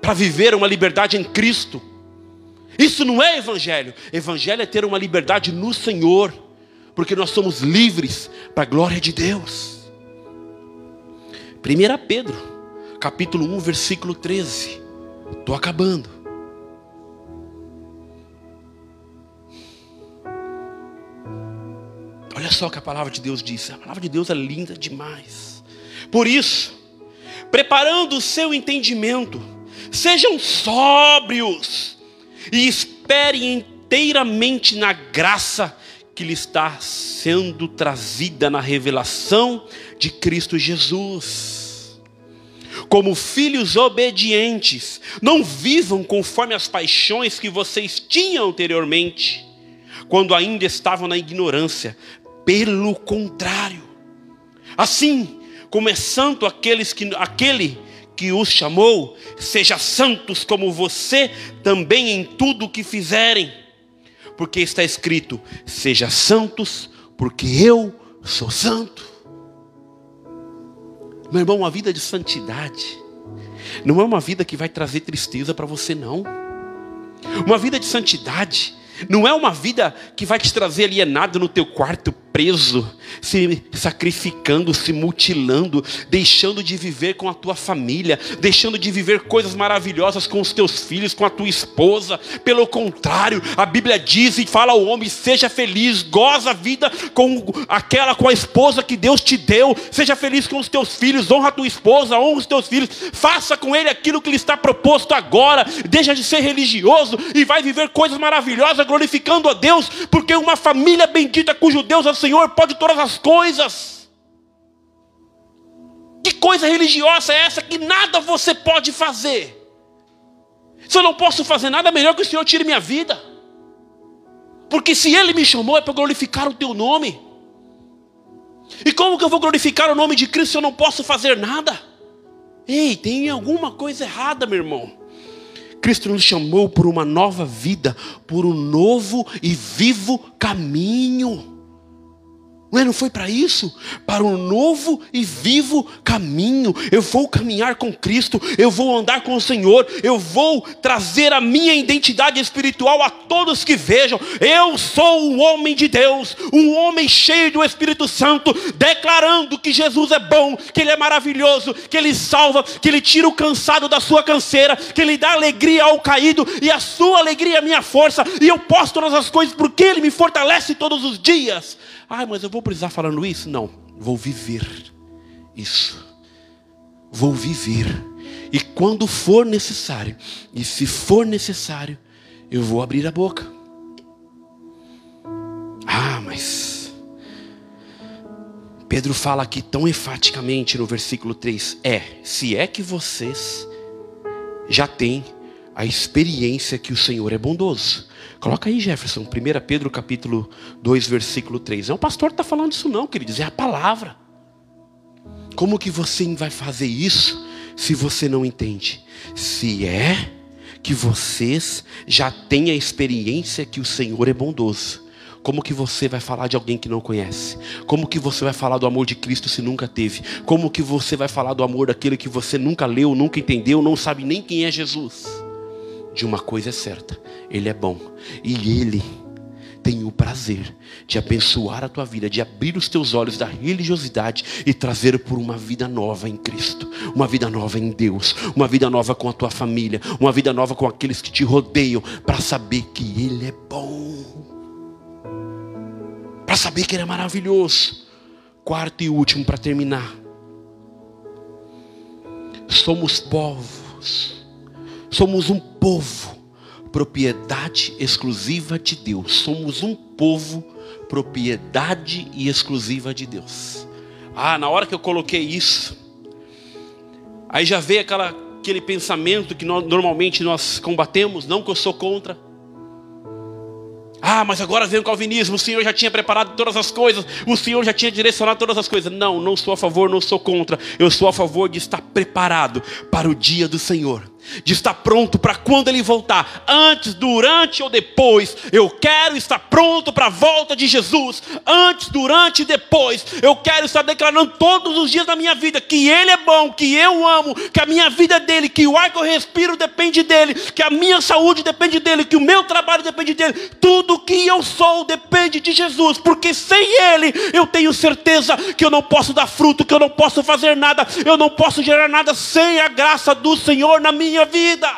para viver uma liberdade em Cristo. Isso não é evangelho. Evangelho é ter uma liberdade no Senhor, porque nós somos livres para a glória de Deus. 1 Pedro, capítulo 1, versículo 13. Estou acabando. Olha só o que a palavra de Deus diz. A palavra de Deus é linda demais. Por isso, preparando o seu entendimento, sejam sóbrios e esperem inteiramente na graça que lhe está sendo trazida na revelação de Cristo Jesus. Como filhos obedientes, não vivam conforme as paixões que vocês tinham anteriormente, quando ainda estavam na ignorância, pelo contrário, assim como é santo aqueles que, aquele que os chamou, seja santos como você também em tudo o que fizerem, porque está escrito: seja santos, porque eu sou santo. Meu irmão, uma vida de santidade não é uma vida que vai trazer tristeza para você, não. Uma vida de santidade não é uma vida que vai te trazer alienado no teu quarto preso, se sacrificando, se mutilando, deixando de viver com a tua família, deixando de viver coisas maravilhosas com os teus filhos, com a tua esposa. Pelo contrário, a Bíblia diz e fala ao homem: seja feliz, goza a vida com aquela com a esposa que Deus te deu, seja feliz com os teus filhos, honra a tua esposa, honra os teus filhos, faça com ele aquilo que lhe está proposto agora, deixa de ser religioso e vai viver coisas maravilhosas glorificando a Deus, porque uma família bendita cujo Deus é o Senhor pode todas as coisas. Que coisa religiosa é essa que nada você pode fazer? Se eu não posso fazer nada, melhor que o Senhor tire minha vida. Porque se Ele me chamou é para glorificar o Teu nome. E como que eu vou glorificar o nome de Cristo se eu não posso fazer nada? Ei, tem alguma coisa errada, meu irmão. Cristo nos chamou por uma nova vida, por um novo e vivo caminho. Não, foi para isso? Para um novo e vivo caminho. Eu vou caminhar com Cristo, eu vou andar com o Senhor, eu vou trazer a minha identidade espiritual a todos que vejam. Eu sou um homem de Deus, um homem cheio do Espírito Santo, declarando que Jesus é bom, que Ele é maravilhoso, que Ele salva, que Ele tira o cansado da sua canseira, que Ele dá alegria ao caído, e a sua alegria é minha força, e eu posso todas as coisas porque Ele me fortalece todos os dias. Ah, mas eu vou precisar falando isso? Não, vou viver isso. Vou viver. E quando for necessário, e se for necessário, eu vou abrir a boca. Ah, mas Pedro fala aqui tão enfaticamente no versículo 3: é, se é que vocês já têm a experiência que o Senhor é bondoso. Coloca aí, Jefferson, 1 Pedro capítulo 2, versículo 3. Não é o pastor que está falando isso, não, queridos, é a palavra. Como que você vai fazer isso se você não entende? Se é que vocês já têm a experiência que o Senhor é bondoso. Como que você vai falar de alguém que não conhece? Como que você vai falar do amor de Cristo se nunca teve? Como que você vai falar do amor daquele que você nunca leu, nunca entendeu, não sabe nem quem é Jesus? De uma coisa é certa, ele é bom e ele tem o prazer de abençoar a tua vida, de abrir os teus olhos da religiosidade e trazer por uma vida nova em Cristo, uma vida nova em Deus, uma vida nova com a tua família, uma vida nova com aqueles que te rodeiam, para saber que Ele é bom, para saber que Ele é maravilhoso. Quarto e último para terminar. Somos povos, somos um povo propriedade exclusiva de Deus. Somos um povo, propriedade e exclusiva de Deus. Ah, na hora que eu coloquei isso, aí já veio aquela, aquele pensamento que nós, normalmente nós combatemos, não que eu sou contra. Ah, mas agora vem o calvinismo, o Senhor já tinha preparado todas as coisas, o Senhor já tinha direcionado todas as coisas. Não, não sou a favor, não sou contra. Eu sou a favor de estar preparado para o dia do Senhor de estar pronto para quando ele voltar, antes, durante ou depois. Eu quero estar pronto para a volta de Jesus, antes, durante e depois. Eu quero estar declarando todos os dias da minha vida que ele é bom, que eu amo, que a minha vida é dele, que o ar que eu respiro depende dele, que a minha saúde depende dele, que o meu trabalho depende dele. Tudo que eu sou depende de Jesus, porque sem ele eu tenho certeza que eu não posso dar fruto, que eu não posso fazer nada, eu não posso gerar nada sem a graça do Senhor na minha minha vida.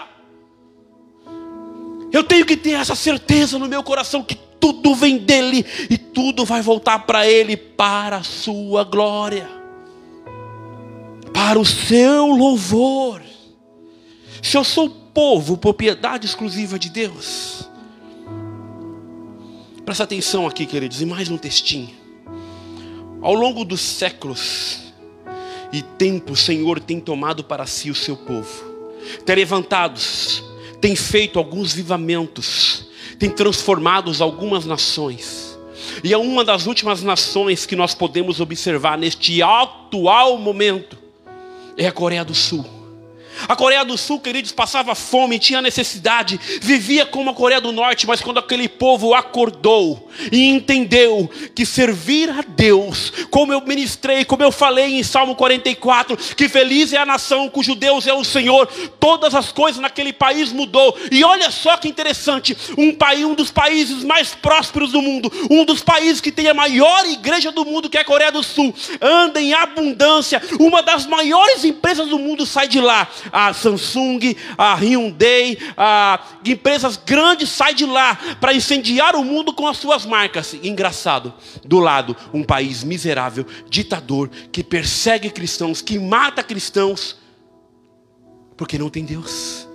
Eu tenho que ter essa certeza no meu coração que tudo vem dele e tudo vai voltar para ele para a sua glória, para o seu louvor. Se eu sou povo, propriedade exclusiva de Deus. Presta atenção aqui, queridos, e mais um textinho. Ao longo dos séculos e tempo, o Senhor tem tomado para si o seu povo tem levantados, tem feito alguns vivamentos, tem transformado algumas nações. E é uma das últimas nações que nós podemos observar neste atual momento é a Coreia do Sul. A Coreia do Sul, queridos, passava fome, tinha necessidade, vivia como a Coreia do Norte, mas quando aquele povo acordou e entendeu que servir a Deus, como eu ministrei, como eu falei em Salmo 44, que feliz é a nação cujo Deus é o Senhor, todas as coisas naquele país mudou. E olha só que interessante, um país, um dos países mais prósperos do mundo, um dos países que tem a maior igreja do mundo, que é a Coreia do Sul, anda em abundância, uma das maiores empresas do mundo sai de lá a Samsung, a Hyundai, a empresas grandes saem de lá para incendiar o mundo com as suas marcas. Engraçado, do lado, um país miserável, ditador, que persegue cristãos, que mata cristãos, porque não tem Deus,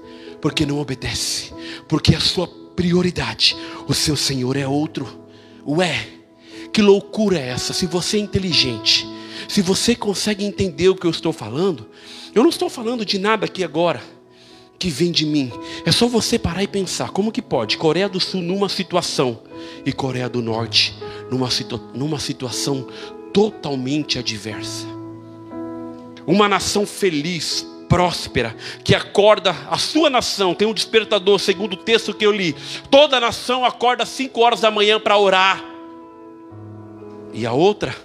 porque não obedece, porque a sua prioridade, o seu Senhor é outro. Ué, que loucura é essa? Se você é inteligente, se você consegue entender o que eu estou falando, eu não estou falando de nada aqui agora que vem de mim. É só você parar e pensar: como que pode Coreia do Sul numa situação e Coreia do Norte numa, numa situação totalmente adversa? Uma nação feliz, próspera, que acorda, a sua nação tem um despertador, segundo o texto que eu li. Toda nação acorda às 5 horas da manhã para orar. E a outra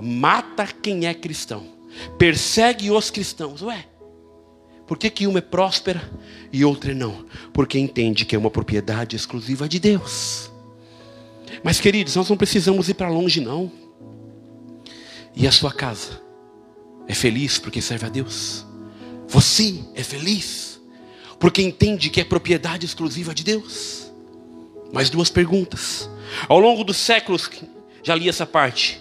mata quem é cristão persegue os cristãos. Ué, por que, que uma é próspera e outra não? Porque entende que é uma propriedade exclusiva de Deus. Mas, queridos, nós não precisamos ir para longe, não. E a sua casa é feliz porque serve a Deus? Você é feliz porque entende que é propriedade exclusiva de Deus? Mais duas perguntas. Ao longo dos séculos, já li essa parte.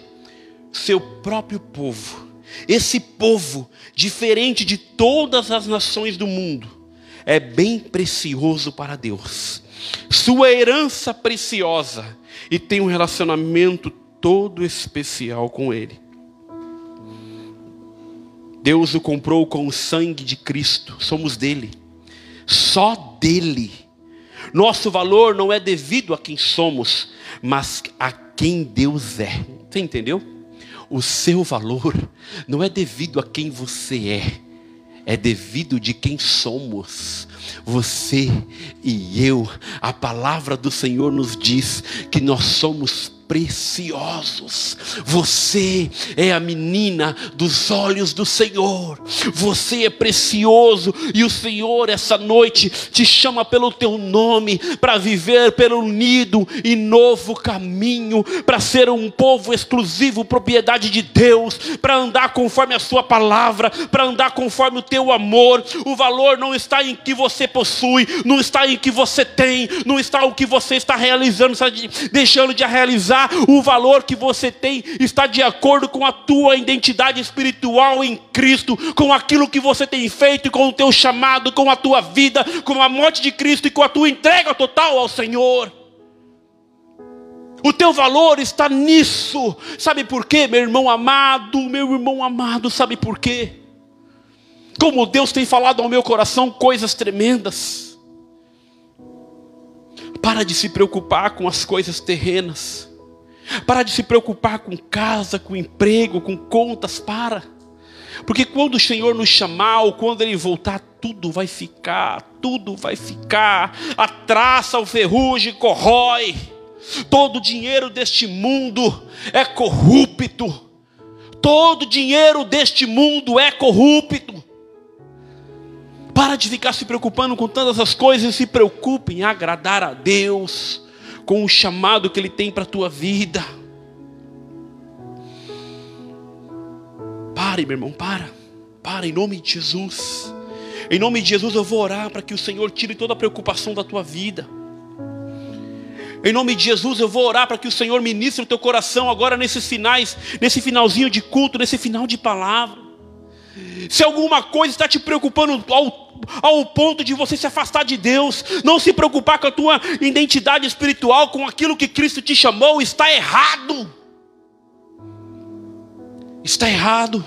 Seu próprio povo esse povo, diferente de todas as nações do mundo, é bem precioso para Deus. Sua herança preciosa e tem um relacionamento todo especial com Ele. Deus o comprou com o sangue de Cristo, somos dele, só dele. Nosso valor não é devido a quem somos, mas a quem Deus é. Você entendeu? O seu valor não é devido a quem você é, é devido de quem somos. Você e eu, a palavra do Senhor nos diz que nós somos preciosos. Você é a menina dos olhos do Senhor. Você é precioso e o Senhor essa noite te chama pelo teu nome para viver pelo unido e novo caminho, para ser um povo exclusivo, propriedade de Deus, para andar conforme a sua palavra, para andar conforme o teu amor. O valor não está em que você possui, não está em que você tem, não está o que você está realizando, está deixando de realizar o valor que você tem está de acordo com a tua identidade espiritual em Cristo, com aquilo que você tem feito, com o teu chamado, com a tua vida, com a morte de Cristo e com a tua entrega total ao Senhor. O teu valor está nisso. Sabe por quê, meu irmão amado, meu irmão amado, sabe por quê? Como Deus tem falado ao meu coração coisas tremendas. Para de se preocupar com as coisas terrenas. Para de se preocupar com casa, com emprego, com contas, para. Porque quando o Senhor nos chamar, ou quando Ele voltar, tudo vai ficar, tudo vai ficar. A traça, o ferrugem corrói. Todo o dinheiro deste mundo é corrupto. Todo o dinheiro deste mundo é corrupto. Para de ficar se preocupando com tantas as coisas e se preocupe em agradar a Deus com o chamado que Ele tem para a tua vida. Pare, meu irmão, para. Para, em nome de Jesus. Em nome de Jesus eu vou orar para que o Senhor tire toda a preocupação da tua vida. Em nome de Jesus eu vou orar para que o Senhor ministre o teu coração agora nesses finais, nesse finalzinho de culto, nesse final de palavra. Se alguma coisa está te preocupando ao ao ponto de você se afastar de Deus, não se preocupar com a tua identidade espiritual, com aquilo que Cristo te chamou, está errado. Está errado.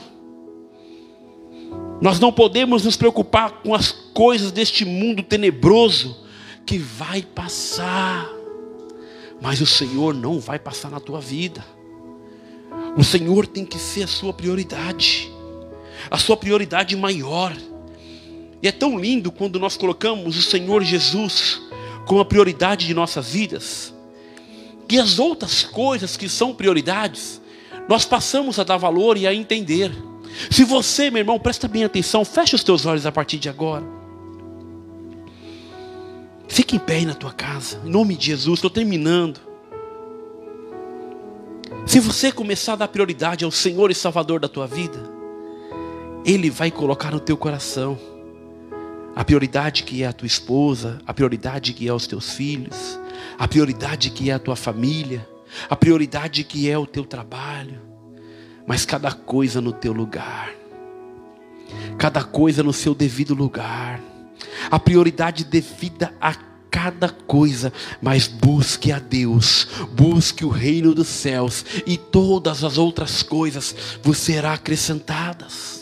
Nós não podemos nos preocupar com as coisas deste mundo tenebroso que vai passar, mas o Senhor não vai passar na tua vida. O Senhor tem que ser a sua prioridade, a sua prioridade maior. E é tão lindo quando nós colocamos o Senhor Jesus como a prioridade de nossas vidas, que as outras coisas que são prioridades, nós passamos a dar valor e a entender. Se você, meu irmão, presta bem atenção, fecha os teus olhos a partir de agora. Fique em pé aí na tua casa, em nome de Jesus, estou terminando. Se você começar a dar prioridade ao Senhor e Salvador da tua vida, Ele vai colocar no teu coração a prioridade que é a tua esposa, a prioridade que é os teus filhos, a prioridade que é a tua família, a prioridade que é o teu trabalho, mas cada coisa no teu lugar, cada coisa no seu devido lugar, a prioridade devida a cada coisa, mas busque a Deus, busque o reino dos céus, e todas as outras coisas vos serão acrescentadas.